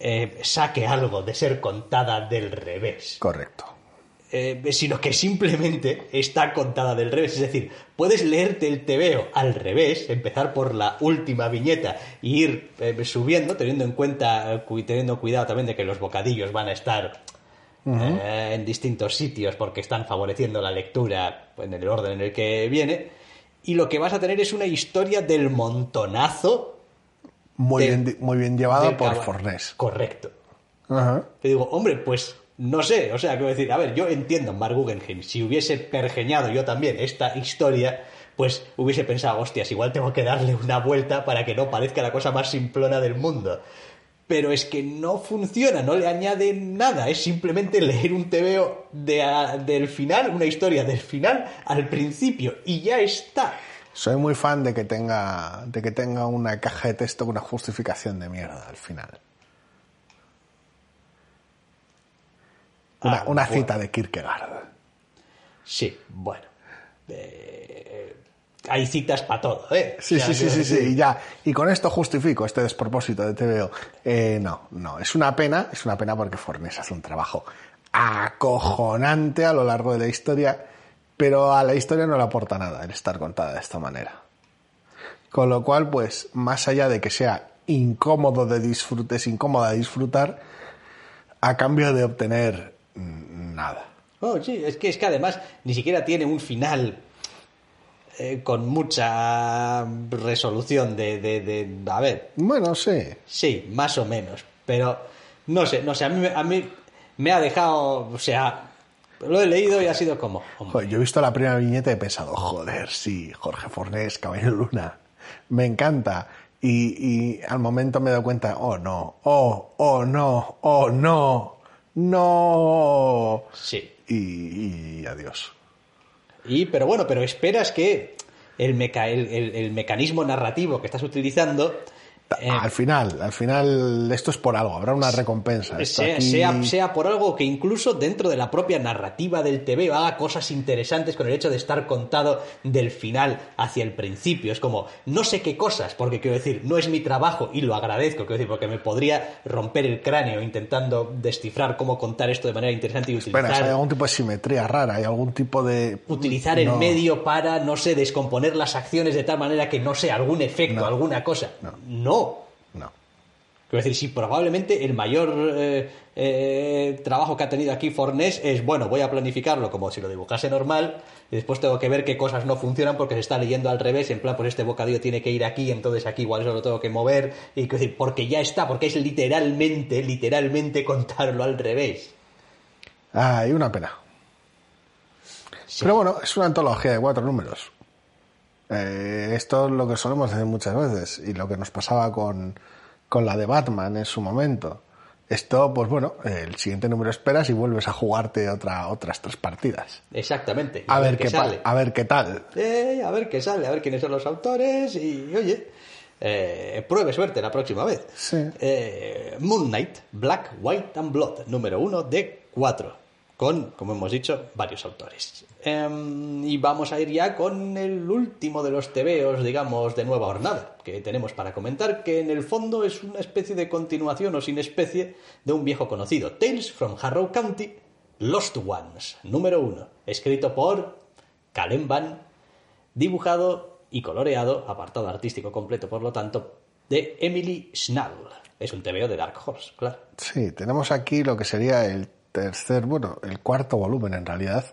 eh, saque algo de ser contada del revés. Correcto. Eh, sino que simplemente está contada del revés. Es decir, puedes leerte el tebeo al revés, empezar por la última viñeta e ir eh, subiendo, teniendo en cuenta, cu- teniendo cuidado también de que los bocadillos van a estar en distintos sitios porque están favoreciendo la lectura en el orden en el que viene. Y lo que vas a tener es una historia del montonazo Muy, bien, muy bien llevado del por Fornés. Correcto. Ajá. Te digo, hombre, pues no sé, o sea, quiero decir, a ver, yo entiendo Mark Guggenheim, si hubiese pergeñado yo también esta historia, pues hubiese pensado, hostias, igual tengo que darle una vuelta para que no parezca la cosa más simplona del mundo. Pero es que no funciona, no le añade nada, es simplemente leer un tebeo de a- del final, una historia del final al principio, y ya está. Soy muy fan de que tenga de que tenga una caja de texto con una justificación de mierda al final. Una, Ah, una bueno. cita de Kierkegaard. Sí, bueno. eh, hay citas para todo, ¿eh? Sí, O sea, sí, sí, sí, sí, y ya. Y con esto justifico este despropósito de TVO. Eh, no, no, es una pena, es una pena porque Fornés hace un trabajo acojonante a lo largo de la historia, pero a la historia no le aporta nada el estar contada de esta manera. Con lo cual, pues, más allá de que sea incómodo de disfrutar, es incómoda de disfrutar, a cambio de obtener mm, nada. Oh, sí, es que, es que además ni siquiera tiene un final eh, con mucha resolución de, de, de- A ver, Bueno, sí. sí, más o menos. Pero no sé, no sé, a mí, me- a mí me ha dejado. O sea, lo he leído y ha sido como. Joder, yo he visto la primera viñeta y he pensado, joder, sí, Jorge Fornés, Caballero Luna, me encanta. Y, y al momento me he dado cuenta, oh no, oh, oh no, oh no, no. Sí. Y, y adiós. Y, pero bueno, pero esperas que el, meca- el, el- el mecanismo narrativo que estás utilizando. Eh, al final, al final, esto es por algo, habrá una recompensa. Esto sea, aquí- sea, sea por algo que incluso dentro de la propia narrativa del TV haga cosas interesantes con el hecho de estar contado del final hacia el principio. Es como, no sé qué cosas, porque quiero decir, no es mi trabajo y lo agradezco, quiero decir, porque me podría romper el cráneo intentando descifrar cómo contar esto de manera interesante y Espera, utilizar, hay algún tipo de simetría rara, hay algún tipo de... utilizar el medio para, no sé, descomponer las acciones de tal manera que no sé, algún efecto, No. alguna cosa. no. No. Quiero decir, si probablemente el mayor eh, eh, trabajo que ha tenido aquí Fornés es, bueno, voy a planificarlo como si lo dibujase normal y después tengo que ver qué cosas no funcionan porque se está leyendo al revés, en plan, pues este bocadillo tiene que ir aquí, entonces aquí igual eso lo tengo que mover, y quiero decir, porque ya está, porque es literalmente, literalmente contarlo al revés. Ay, una pena. Pero bueno, es una antología de cuatro números. Eh, esto es lo que solemos decir muchas veces y lo que nos pasaba con, con la de Batman en su momento. Esto, pues bueno, el siguiente número esperas y vuelves a jugarte otra, otras tres partidas. Exactamente. A, ver, qué sale. a ver qué tal. Eh, a ver qué sale, a ver quiénes son los autores y, oye, eh, pruebe suerte la próxima vez. Sí. Eh, Moon Knight, Black, White and Blood, número uno de cuatro, con, como hemos dicho, varios autores. Em, y vamos a ir ya con el último de los tebeos, digamos, de nueva jornada que tenemos para comentar, que en el fondo es una especie de continuación o sin especie de un viejo conocido, Tales from Harrow County, Lost Ones, número uno, escrito por Kalem Van, dibujado y coloreado, apartado artístico completo por lo tanto, de Emily Schnall. Es un TVO de Dark Horse, claro. Sí, tenemos aquí lo que sería el tercer, bueno, el cuarto volumen en realidad,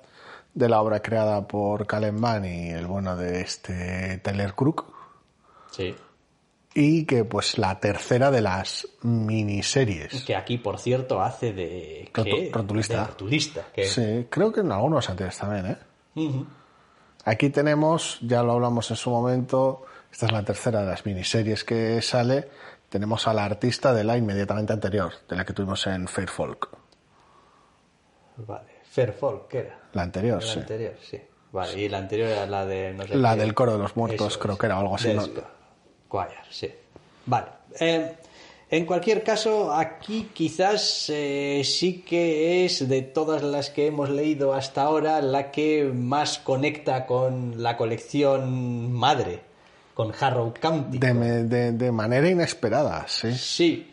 de la obra creada por Calen Mann y el bueno de este Tyler Crook, Sí. y que pues la tercera de las miniseries. Que aquí, por cierto, hace de... ¿qué? rotulista. De rotulista. Que... Sí, creo que en algunos anteriores también, ¿eh? Aquí tenemos, ya lo hablamos en su momento, esta es la tercera de las miniseries que sale, tenemos a la artista de la inmediatamente anterior, de la que tuvimos en Fair Folk. Vale. Fairfall, ¿qué era? La anterior, La sí. anterior, sí. Vale, y la anterior era la de... No sé La qué. del coro de los muertos, Eso creo que era, algo así, ¿no? sí. Vale. Eh, en cualquier caso, aquí quizás eh, sí que es de todas las que hemos leído hasta ahora la que más conecta con la colección madre, con Harrow County. De manera inesperada, sí. Sí.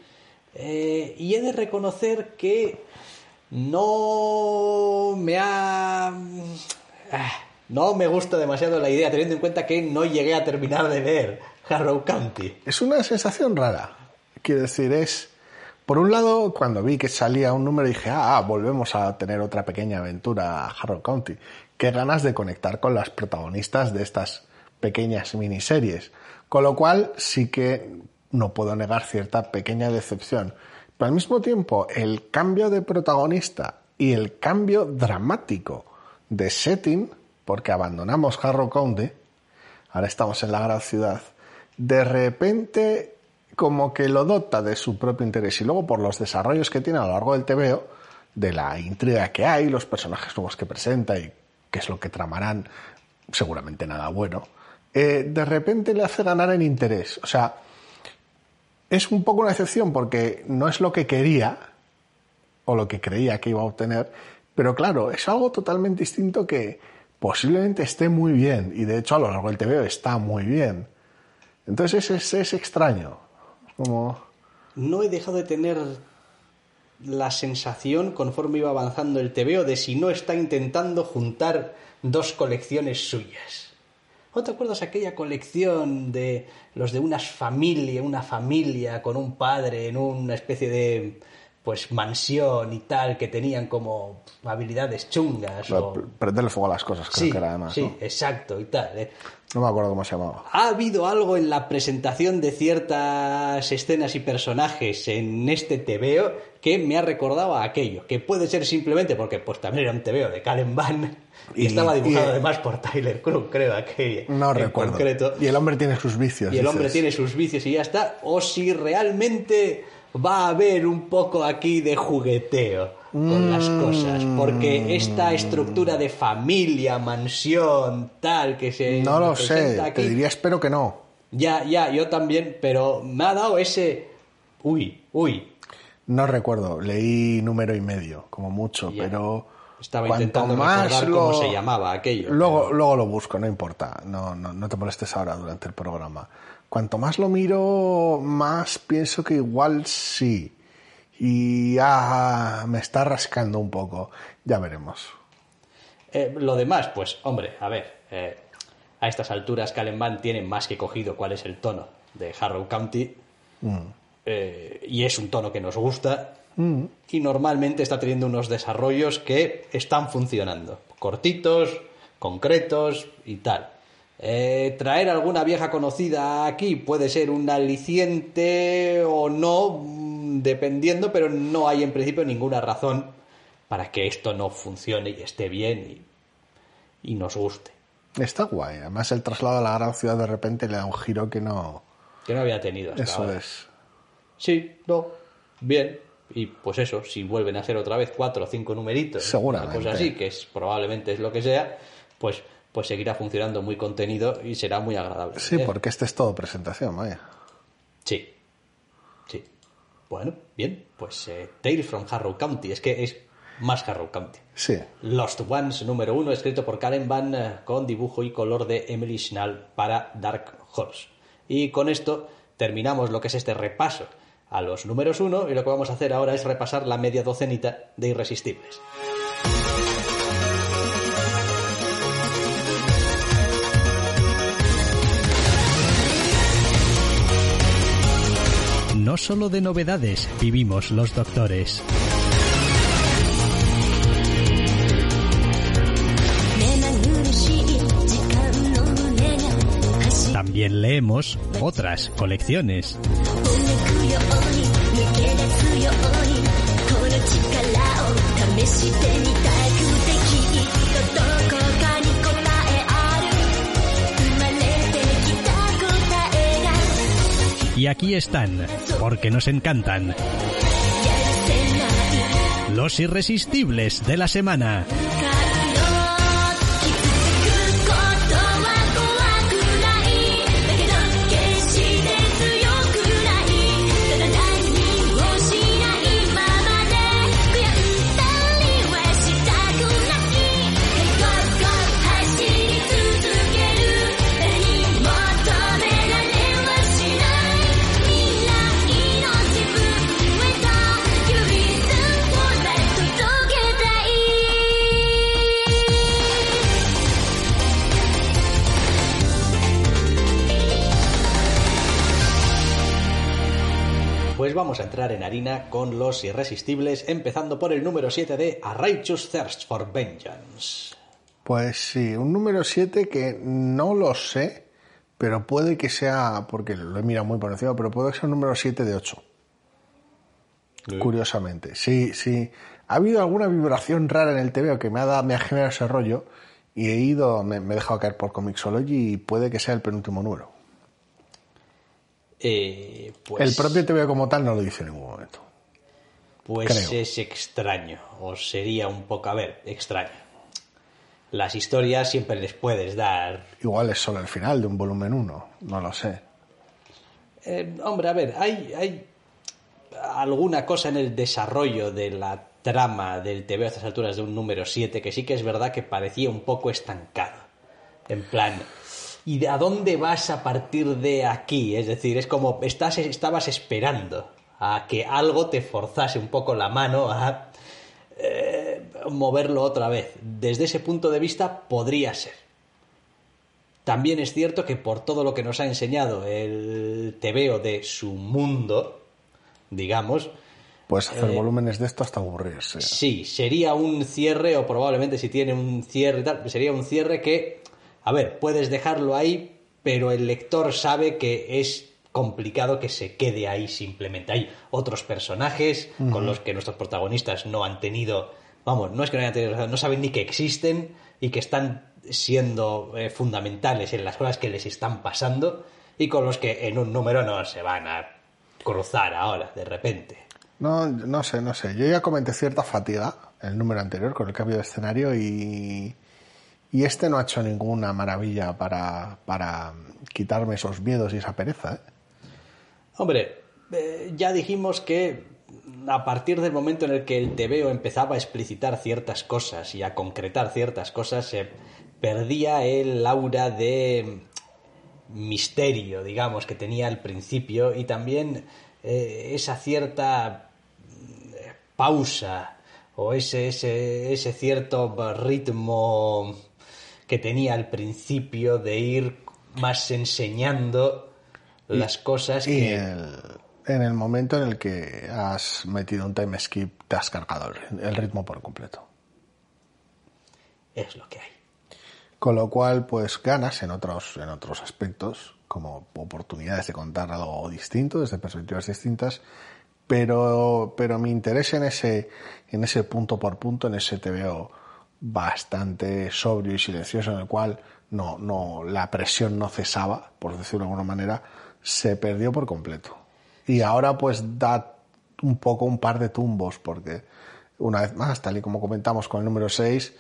Eh, y he de reconocer que no me ha... ah, No me gusta demasiado la idea, teniendo en cuenta que no llegué a terminar de leer Harrow County. Es una sensación rara. Quiero decir, es. Por un lado, cuando vi que salía un número, dije, ah, ah, volvemos a tener otra pequeña aventura a Harrow County. Qué ganas de conectar con las protagonistas de estas pequeñas miniseries. Con lo cual, sí que no puedo negar cierta pequeña decepción. Pero al mismo tiempo, el cambio de protagonista y el cambio dramático de setting, porque abandonamos Harrow County, ahora estamos en la gran ciudad, de repente como que lo dota de su propio interés y luego por los desarrollos que tiene a lo largo del TVO, de la intriga que hay, los personajes nuevos que presenta y qué es lo que tramarán, seguramente nada bueno, eh, de repente le hace ganar en interés. O sea, es un poco una excepción porque no es lo que quería o lo que creía que iba a obtener, pero claro, es algo totalmente distinto que posiblemente esté muy bien y de hecho a lo largo del TVO está muy bien. Entonces es, es extraño. Como... No he dejado de tener la sensación, conforme iba avanzando el TVO, de si no está intentando juntar dos colecciones suyas. ¿No te acuerdas aquella colección de los de unas familia, una familia con un padre en una especie de pues mansión y tal que tenían como habilidades chungas o... Prenderle fuego a las cosas, creo Sí, que era además. sí, ¿no? exacto y tal. ¿eh? No me acuerdo cómo se llamaba. ¿Ha habido algo en la presentación de ciertas escenas y personajes en este TVO que me ha recordado a aquello? Que puede ser simplemente porque pues también era un TVO de Calen Van y, Y- estaba dibujado y- además por Tyler Crook, creo, aquello. No en recuerdo. concreto. Y el hombre tiene sus vicios. Y el hombre tiene sus vicios y ya está. O si realmente va a haber un poco aquí de jugueteo con las cosas. Porque esta estructura de familia, mansión, tal, que se. No lo sé, aquí, te diría espero que no. ya, ya, yo también, pero me ha dado ese. Uy, uy. No recuerdo, leí número y medio, como mucho, Ya. pero Estaba cuanto intentando más recordar lo... cómo se llamaba aquello. Luego, luego lo busco, no importa, no, no, no te molestes ahora durante el programa. Cuanto más lo miro, más pienso que igual sí. Y ah, me está rascando un poco. Ya veremos. Eh, lo demás, pues, hombre, a ver. eh, a estas alturas, Calenban tiene más que cogido cuál es el tono de Harrow County. eh, y es un tono que nos gusta. Y normalmente está teniendo unos desarrollos que están funcionando. Cortitos, concretos y tal. Eh, traer alguna vieja conocida aquí puede ser un aliciente o no, mm, dependiendo, pero no hay en principio ninguna razón para que esto no funcione y esté bien y, y nos guste. Está guay. Además, el traslado a la gran ciudad de repente le da un giro que no. Que no había tenido hasta Eso ahora. es. Sí, no, bien. Y pues eso, si vuelven a ser otra vez cuatro o cinco numeritos, Seguramente. una cosa así, que es, probablemente es lo que sea, pues, pues seguirá funcionando muy contenido y será muy agradable. Sí, ¿eh? porque este es todo presentación, vaya. Sí. Sí. Bueno, bien, pues eh, Tales from Harrow County, es que es más Harrow County. Sí. Lost Ones número uno, escrito por Karen Van eh, con dibujo y color de Emily Schnall para Dark Horse. Y con esto terminamos lo que es este repaso a los números uno y lo que vamos a hacer ahora es repasar la media docenita de Irresistibles. No solo de novedades vivimos los doctores. También leemos otras colecciones. Y aquí están, porque nos encantan. Los irresistibles de la semana. Vamos a entrar en harina con los irresistibles, empezando por el número 7 de A Righteous Thirst for Vengeance. Pues sí, un número 7 que no lo sé, pero puede que sea, porque lo he mirado muy por encima, pero puede que sea un número 7 de 8. Curiosamente, sí, sí. Ha habido alguna vibración rara en el TVO que me ha, dado, me ha generado ese rollo y he ido, me, me he dejado caer por Comixology y puede que sea el penúltimo número. Eh, pues, El propio TVO como tal no lo dice en ningún momento. Pues creo. es extraño, o sería un poco, a ver, extraño. Las historias siempre les puedes dar Igual es solo el final de un volumen 1, no lo sé. Eh, hombre, a ver, hay, hay alguna cosa en el desarrollo de la trama del TV a estas alturas de un número 7 que sí que es verdad que parecía un poco estancado. En plan, ¿y de a dónde vas a partir de aquí? Es decir, es como estás, estabas esperando a que algo te forzase un poco la mano a eh, moverlo otra vez. Desde ese punto de vista podría ser. También es cierto que por todo lo que nos ha enseñado el TVO de su mundo, digamos, Puedes hacer Eh, volúmenes de esto hasta aburrirse. sí, sería un cierre, o probablemente si tiene un cierre y tal, sería un cierre que, a ver, puedes dejarlo ahí, pero el lector sabe que es complicado que se quede ahí simplemente. Hay otros personajes con los que nuestros protagonistas no han tenido, vamos, no es que no hayan tenido, no saben ni que existen y que están siendo eh, fundamentales en las cosas que les están pasando y con los que en un número no se van a cruzar ahora, de repente. No, no sé, no sé. Yo ya comenté cierta fatiga en el número anterior con el cambio de escenario y, y este no ha hecho ninguna maravilla para, para quitarme esos miedos y esa pereza. ¿eh? Hombre, eh, ya dijimos que a partir del momento en el que el TVO empezaba a explicitar ciertas cosas y a concretar ciertas cosas, se perdía el aura de misterio, digamos, que tenía al principio y también eh, esa cierta eh, pausa o ese, ese, ese cierto ritmo que tenía al principio de ir más enseñando las cosas Y que... el- en el momento en el que has metido un time skip, te has cargado el, el ritmo por completo. Es lo que hay. Con lo cual, pues ganas en otros, en otros aspectos, como oportunidades de contar algo distinto, desde perspectivas distintas, pero, pero mi interés en ese, en ese punto por punto, en ese TVO bastante sobrio y silencioso, en el cual no, no, la presión no cesaba, por decirlo de alguna manera, se perdió por completo. Y ahora pues da un poco un par de tumbos, porque una vez más, tal y como comentamos con el número 6,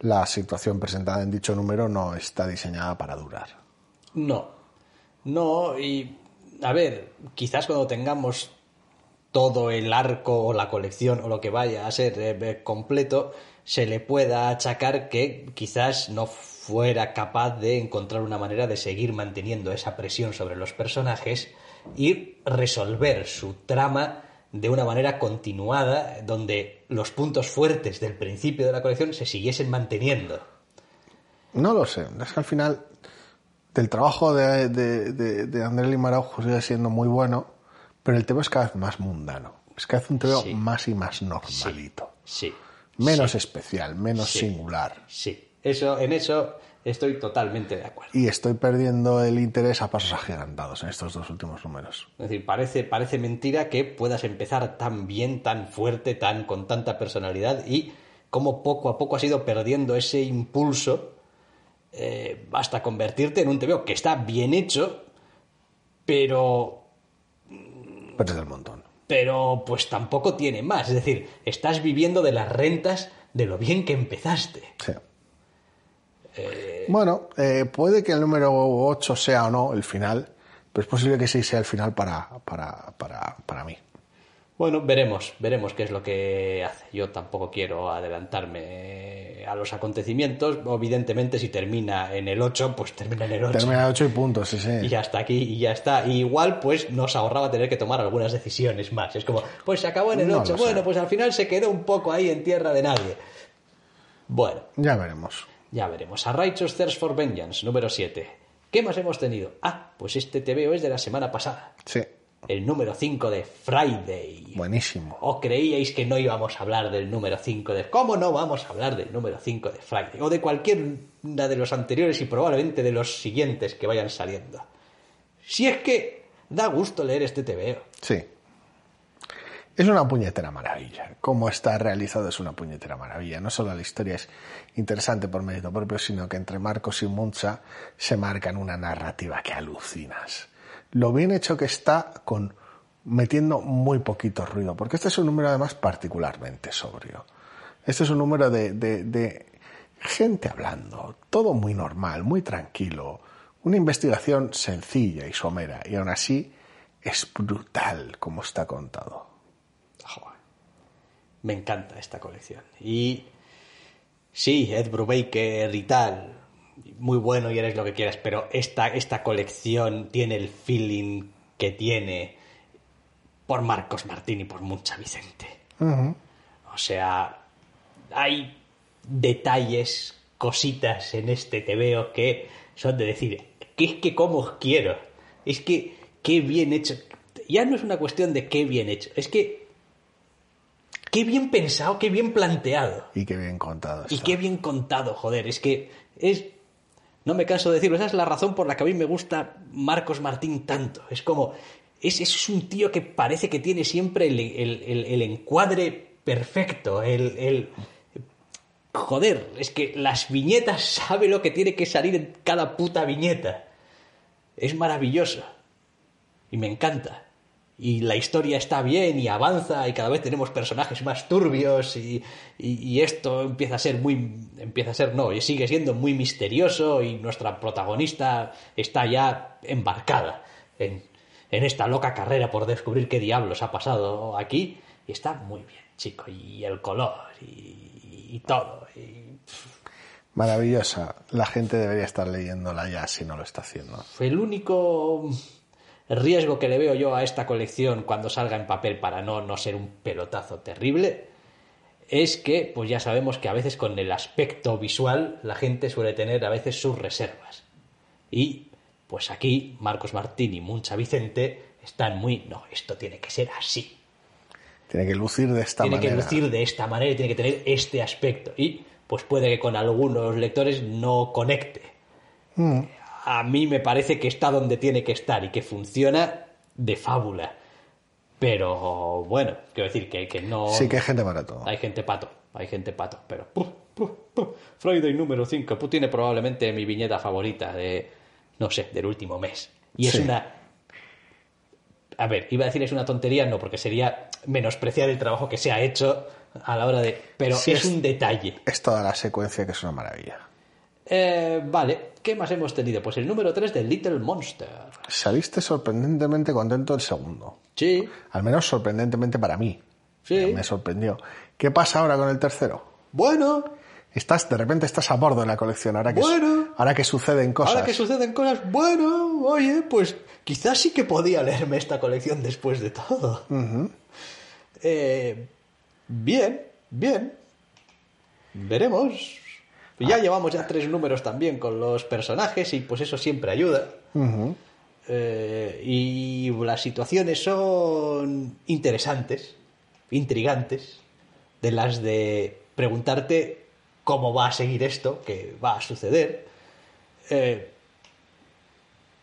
la situación presentada en dicho número no está diseñada para durar. No, no, y a ver, quizás cuando tengamos todo el arco o la colección o lo que vaya a ser eh, completo, se le pueda achacar que quizás no fuera capaz de encontrar una manera de seguir manteniendo esa presión sobre los personajes y resolver su trama de una manera continuada, donde los puntos fuertes del principio de la colección se siguiesen manteniendo. No lo sé, es que al final del trabajo de, de, de, André Limaraujo sigue siendo muy bueno, pero el tema es cada vez más mundano. Es que hace un tema más y más normalito. Sí. Menos especial, menos singular. Sí. Eso, en eso Estoy totalmente de acuerdo. Y estoy perdiendo el interés a pasos agigantados en estos dos últimos números. Es decir, parece, parece mentira que puedas empezar tan bien, tan fuerte, tan con tanta personalidad y cómo poco a poco has ido perdiendo ese impulso eh, hasta convertirte en un TVO que está bien hecho, pero... Pero del montón. Pero pues tampoco tiene más. Es decir, estás viviendo de las rentas de lo bien que empezaste. Sí. Eh, bueno, eh, puede que el número 8 sea o no el final, pero es posible que sí sea el final para, para, para, para mí. Bueno, veremos, veremos qué es lo que hace. Yo tampoco quiero adelantarme a los acontecimientos. Evidentemente, si termina en el 8, pues termina en el 8. Termina en el 8 y puntos, sí, sí. Y ya está aquí, y ya está. Y igual, pues nos ahorraba tener que tomar algunas decisiones más. Es como, pues se acabó en el 8. Bueno, pues al final se quedó un poco ahí en tierra de nadie. Bueno. Ya veremos. Ya veremos. A Righteous Thirst for Vengeance, número 7. ¿Qué más hemos tenido? Ah, pues este TVO es de la semana pasada. Sí. El número 5 de Friday. Buenísimo. ¿O creíais que no íbamos a hablar del número 5 de... ¿Cómo no vamos a hablar del número 5 de Friday? O de cualquier una de los anteriores y probablemente de los siguientes que vayan saliendo. Si es que da gusto leer este TVO. Sí. Es una puñetera maravilla. Cómo está realizado es una puñetera maravilla. No solo la historia es interesante por mérito propio, sino que entre Marcos y Muncha se marcan una narrativa que alucinas. Lo bien hecho que está con metiendo muy poquito ruido, porque este es un número además particularmente sobrio. Este es un número de, gente hablando, todo muy normal, muy tranquilo, una investigación sencilla y somera, y aún así es brutal como está contado. Me encanta esta colección. Y sí, Ed Brubaker y tal, muy bueno y eres lo que quieras, pero esta, esta colección tiene el feeling que tiene por Marcos Martín y por Mucha Vicente. O sea, hay detalles, cositas en este veo que son de decir, que es que como quiero, es que qué bien hecho. Ya no es una cuestión de qué bien hecho, es que Qué bien pensado, qué bien planteado. Y qué bien contado. Y qué bien contado, joder. Es que es. No me canso de decirlo, esa es la razón por la que a mí me gusta Marcos Martín tanto. Es como. Es, es un tío que parece que tiene siempre el, encuadre perfecto. El, el. Joder, es que las viñetas sabe lo que tiene que salir en cada puta viñeta. Es maravilloso. Y me encanta y la historia está bien y avanza y cada vez tenemos personajes más turbios y, esto empieza a ser muy empieza a ser no y sigue siendo muy misterioso y nuestra protagonista está ya embarcada en, esta loca carrera por descubrir qué diablos ha pasado aquí y está muy bien chico y el color y, todo maravillosa. La gente debería estar leyéndola ya si no lo está haciendo. El único el riesgo que le veo yo a esta colección cuando salga en papel para no, no ser un pelotazo terrible es que, pues ya sabemos que a veces con el aspecto visual la gente suele tener a veces sus reservas. Y pues aquí Marcos Martín y Muncha Vicente están muy, no, esto tiene que ser así. Tiene que lucir de esta manera. Tiene que lucir de esta manera y tiene que tener este aspecto. Y pues puede que con algunos lectores no conecte. Mm a mí me parece que está donde tiene que estar y que funciona de fábula. Pero bueno, quiero decir que, que no. Sí, que hay gente para todo. Hay gente pato, hay gente pato. Pero. Friday número 5 tiene probablemente mi viñeta favorita de. No sé, del último mes. Y es una. a ver, iba a decir es una tontería, no, porque sería menospreciar el trabajo que se ha hecho a la hora de... Pero Sí, es, es- un detalle. Es toda la secuencia que es una maravilla. Eh, vale, ¿qué más hemos tenido? Pues el número 3 de Little Monster. Saliste sorprendentemente contento del segundo. Sí, Al menos sorprendentemente para mí. Sí. Me sorprendió. ¿Qué pasa ahora con el tercero? bueno, Estás, de repente estás a bordo en la colección. Ahora que, Bueno. ahora que suceden cosas. ahora que suceden cosas, bueno, oye, pues quizás sí que podía leerme esta colección después de todo. Eh, bien, bien. Veremos. Ya llevamos ya tres números también con los personajes y pues eso siempre ayuda. Eh, y las situaciones son interesantes, intrigantes, de las de preguntarte cómo va a seguir esto, qué va a suceder. Eh,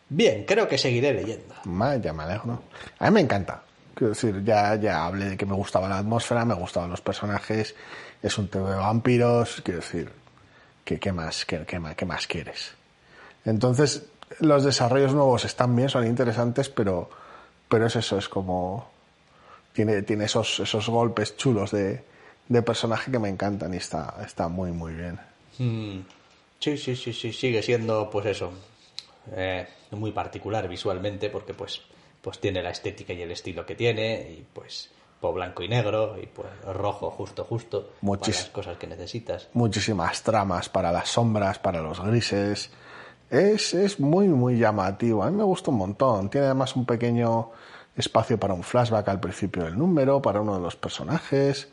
bien, creo que seguiré leyendo. Vaya, me alegro. A mí me encanta. Quiero decir, ya, ya hablé de que me gustaba la atmósfera, me gustaban los personajes, es un tema de vampiros, quiero decir, ¿qué, más, qué, más, qué más quieres? Entonces, los desarrollos nuevos están bien, son interesantes, pero, pero es eso, es como... Tiene, tiene esos, esos golpes chulos de, de personaje que me encantan y está, está muy, muy bien. Mm, sí, sí, sí, sí, sigue siendo, pues eso, eh, muy particular visualmente, porque pues, pues tiene la estética y el estilo que tiene, y pues, pues blanco y negro, y pues rojo justo, justo, para Muchis- las cosas que necesitas. muchísimas tramas para las sombras, para los grises. Es, es muy, muy llamativo. A mí me gusta un montón. Tiene además un pequeño espacio para un flashback al principio del número, para uno de los personajes.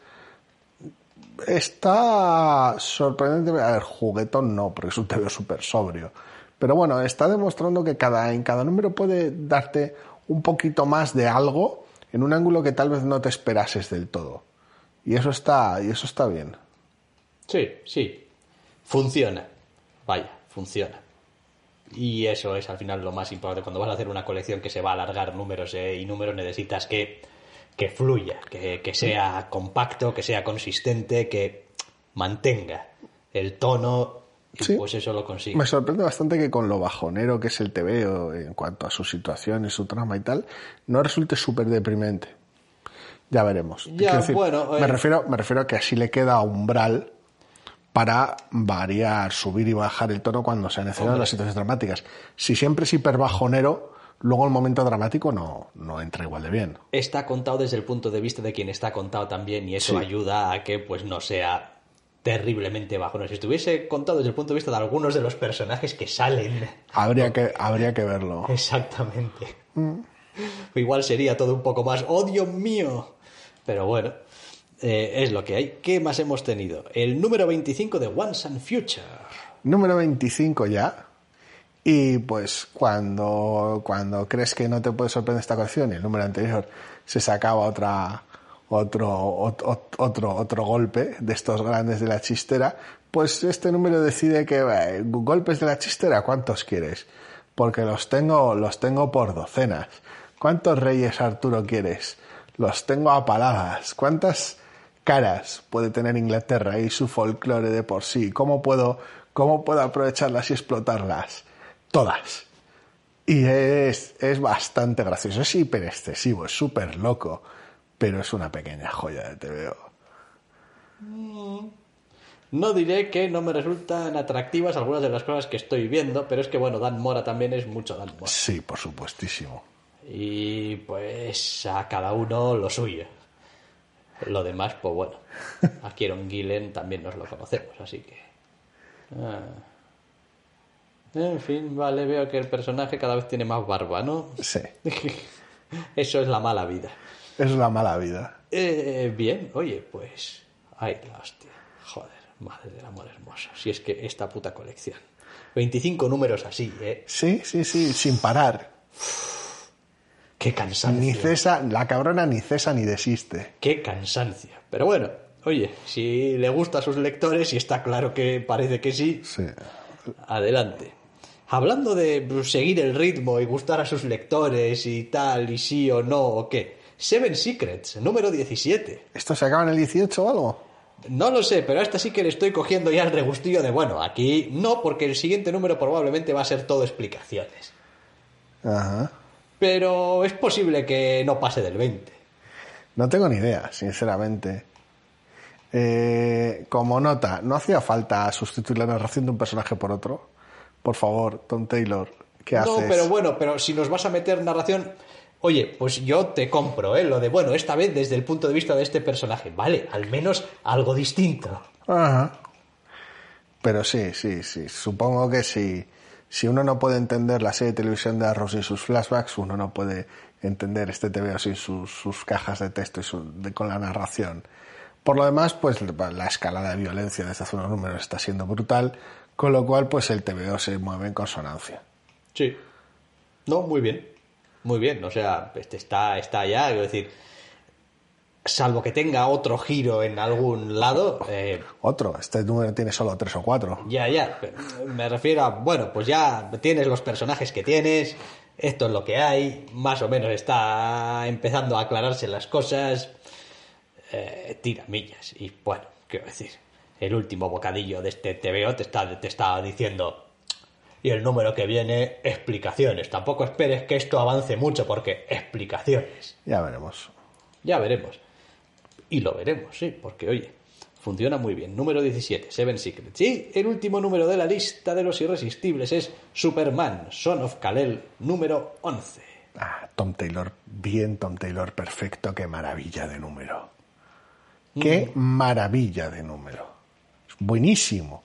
Está sorprendente. A ver, juguetón no, porque es un TV súper sobrio. Pero bueno, está demostrando que cada, en cada número puede darte un poquito más de algo en un ángulo que tal vez no te esperases del todo. Y eso está, y eso está bien. Sí, sí, funciona, vaya, funciona. Y eso es al final lo más importante. Cuando vas a hacer una colección que se va a alargar números eh, y números, necesitas que, que fluya, que, que sea compacto, que sea consistente, que mantenga el tono. Sí. pues eso lo consigue. Me sorprende bastante que con lo bajonero que es el TVO en cuanto a su situación y su trama y tal, no resulte súper deprimente. Ya veremos. Ya, Quiero bueno, me, eh. refiero, me refiero a que así le queda umbral para variar, subir y bajar el tono cuando sea necesario las situaciones dramáticas. Si siempre es hiper bajonero, luego el momento dramático no, no entra igual de bien. Está contado desde el punto de vista de quien está contado también y eso Sí. ayuda a que pues no sea terriblemente bajo. No, si estuviese contado desde el punto de vista de algunos de los personajes que salen Habría que, habría que verlo. Exactamente. Igual sería todo un poco más, ¡oh Dios mío! Pero bueno, eh, es lo que hay. ¿Qué más hemos tenido? El número 25 de Once and Future. Número 25 ya. Y pues cuando, cuando crees que no te puede sorprender esta colección y el número anterior se sacaba otra, otro, ot- ot- otro, otro golpe de estos grandes de la chistera, pues este número decide que eh, golpes de la chistera, ¿cuántos quieres? Porque los tengo, los tengo por docenas. ¿Cuántos reyes Arturo quieres? Los tengo a paladas. ¿Cuántas caras puede tener Inglaterra y su folclore de por sí? ¿Cómo puedo, cómo puedo aprovecharlas y explotarlas? Todas. Y es, es bastante gracioso, es hiper excesivo, es súper loco, pero es una pequeña joya de TVO. No diré que no me resultan atractivas algunas de las cosas que estoy viendo, pero es que bueno, Dan Mora también es mucho Dan Mora. Sí, por supuestísimo. Y pues a cada uno lo suyo. Lo demás, pues bueno. A Kieron Gillen también nos lo conocemos, así que. ah. En fin, vale, veo que el personaje cada vez tiene más barba, ¿no? Sí, Eso es la mala vida. Es una mala vida. Eh, bien, oye, pues. Ay, la hostia. Joder, madre del amor hermoso. Si es que esta puta colección. 25 números así, ¿eh? Sí, sí, sí, sin parar. Qué cansancio. Ni cesa, la cabrona ni cesa ni desiste. Qué cansancio. Pero bueno, oye, si le gusta a sus lectores, y está claro que parece que sí, Sí. adelante. Hablando de seguir el ritmo y gustar a sus lectores y tal, y sí o no, o qué. Seven Secrets, número 17. ¿Esto se acaba en el 18 o algo? No lo sé, pero a esta sí que le estoy cogiendo ya el regustillo de, bueno, aquí no, porque el siguiente número probablemente va a ser todo explicaciones. Ajá. pero es posible que no pase del 20. No tengo ni idea, sinceramente. Eh, como nota, no hacía falta sustituir la narración de un personaje por otro. Por favor, Tom Taylor, ¿qué haces? No, pero bueno, pero si nos vas a meter narración, oye, pues yo te compro, ¿eh? Lo de, bueno, esta vez desde el punto de vista de este personaje, vale, al menos algo distinto. Ajá. Pero sí, sí, sí. Supongo que si, si uno no puede entender la serie de televisión de Arrow sin sus flashbacks, uno no puede entender este TVO sin sus, sus cajas de texto y su- de- con la narración. Por lo demás, pues la escalada de violencia desde hace unos números está siendo brutal, con lo cual, pues el TVO se mueve en consonancia. Sí. No, muy bien. Muy bien, o sea, este está, está ya, quiero decir, salvo que tenga otro giro en algún lado, eh, Otro, este número tiene solo tres o cuatro. ya, ya, me refiero a, bueno, pues ya tienes los personajes que tienes, esto es lo que hay, más o menos está empezando a aclararse las cosas, eh, tiramillas, y bueno, quiero decir, el último bocadillo de este TVO te está, te está diciendo, y el número que viene, explicaciones, tampoco esperes que esto avance mucho, porque explicaciones. Ya veremos. Ya veremos. Y lo veremos, sí, porque oye, funciona muy bien. Número 17, Seven Secrets. Y el último número de la lista de los irresistibles es Superman, Son of Kal-El, número 11. Ah, Tom Taylor, bien Tom Taylor, perfecto, qué maravilla de número. Qué maravilla de número. Buenísimo.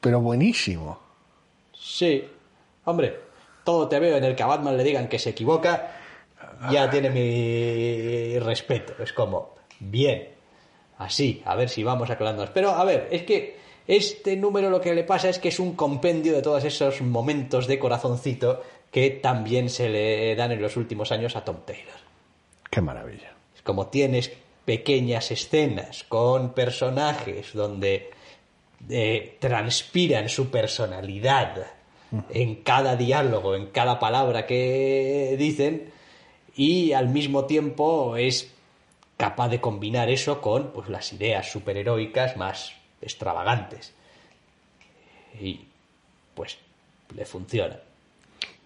Pero buenísimo. Sí, hombre, todo te veo en el que a Batman le digan que se equivoca, ya tiene mi respeto. Es como, bien, así, a ver si vamos aclarándonos. Pero, a ver, es que este número lo que le pasa es que es un compendio de todos esos momentos de corazoncito que también se le dan en los últimos años a Tom Taylor. Qué maravilla. Es como tienes pequeñas escenas con personajes donde eh, transpiran su personalidad en cada diálogo, en cada palabra que dicen y al mismo tiempo es capaz de combinar eso con pues, las ideas superheroicas más extravagantes. Y pues le funciona.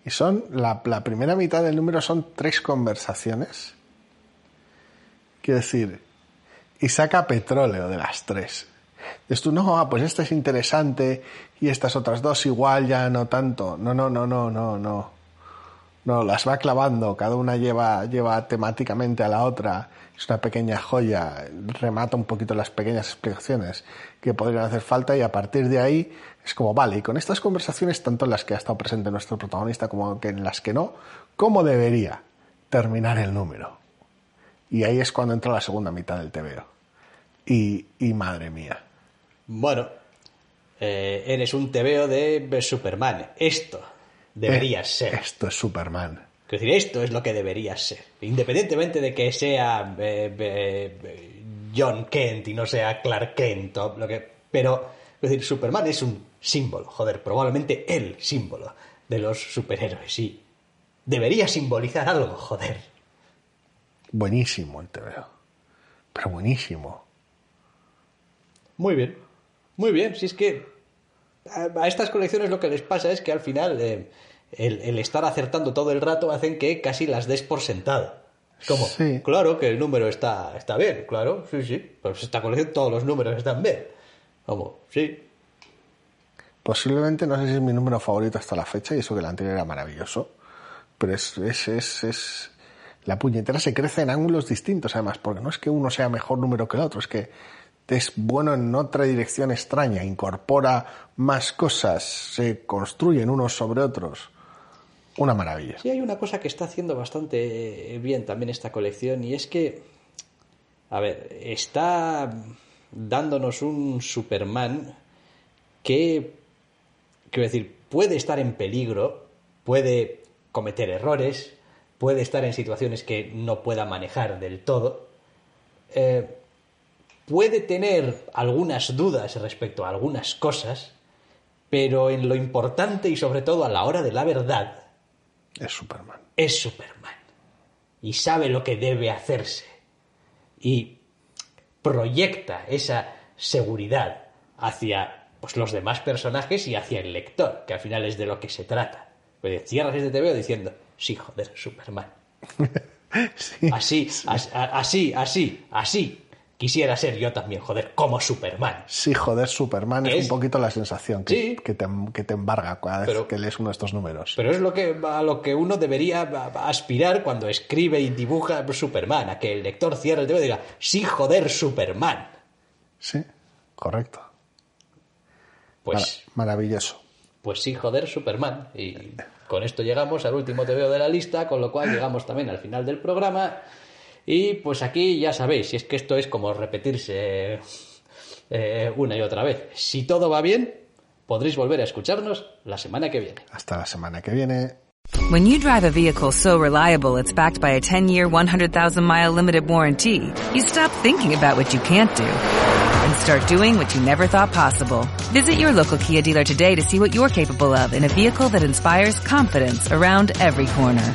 Y son, la, la primera mitad del número son tres conversaciones. Quiero decir, y saca petróleo de las tres. Dices tú, no, ah, pues esta es interesante y estas otras dos igual ya no tanto. No, no, no, no, no, no. No, las va clavando, cada una lleva, lleva temáticamente a la otra. Es una pequeña joya, remata un poquito las pequeñas explicaciones que podrían hacer falta y a partir de ahí es como, vale, y con estas conversaciones, tanto en las que ha estado presente nuestro protagonista como en las que no, ¿cómo debería terminar el número? Y ahí es cuando entra la segunda mitad del TVO. Y, y madre mía. Bueno, eh, eres un tebeo de Superman. Esto deberías Eh, ser. Esto es Superman. Quiero decir, esto es lo que deberías ser. Independientemente de que sea eh, eh, John Kent y no sea Clark Kent, o lo que, pero es decir, Superman es un símbolo, joder, probablemente el símbolo de los superhéroes y debería simbolizar algo, joder. Buenísimo el TVO. Pero buenísimo. Muy bien, muy bien. Si es que a, a estas colecciones lo que les pasa es que al final eh, el, el estar acertando todo el rato hacen que casi las des por sentado. Como, Sí. claro que el número está, está bien, claro, sí, sí. Pues esta colección todos los números están bien. Como, sí. Posiblemente no sé si es mi número favorito hasta la fecha y eso que el anterior era maravilloso. Pero es, es, es, es- La puñetera se crece en ángulos distintos además, porque no es que uno sea mejor número que el otro, es que es bueno en otra dirección extraña, incorpora más cosas, se construyen unos sobre otros. Una maravilla. Sí, hay una cosa que está haciendo bastante bien también esta colección y es que, a ver, está dándonos un Superman que, quiero decir, puede estar en peligro, puede cometer errores, puede estar en situaciones que no pueda manejar del todo, eh, puede tener algunas dudas respecto a algunas cosas, pero en lo importante y sobre todo a la hora de la verdad, Es Superman. es Superman y sabe lo que debe hacerse y proyecta esa seguridad hacia pues, los demás personajes y hacia el lector, que al final es de lo que se trata. Pues cierras este TVO diciendo, Sí, joder, Superman. Sí. Así, así, así, así. Quisiera ser yo también, joder, como Superman. Sí, joder, Superman es, Es- un poquito la sensación que, Sí. que, te, que te embarga cada vez Pero- que lees uno de estos números. Pero es lo que, a lo que uno debería aspirar cuando escribe y dibuja Superman, a que el lector cierre el dedo y diga, sí, joder, Superman. Sí, correcto. Pues, Mara- maravilloso. pues sí, joder, Superman. Y con esto llegamos al último TVO de la lista, con lo cual llegamos también al final del programa. Y pues aquí ya sabéis, si es que esto es como repetirse eh, una y otra vez. Si todo va bien, podréis volver a escucharnos la semana que viene. Hasta la semana que viene. When you drive a vehicle so reliable it's backed by a 10-year, 100,000-mile limited warranty, you stop thinking about what you can't do and start doing what you never thought possible. Visit your local Kia dealer today to see what you're capable of in a vehicle that inspires confidence around every corner.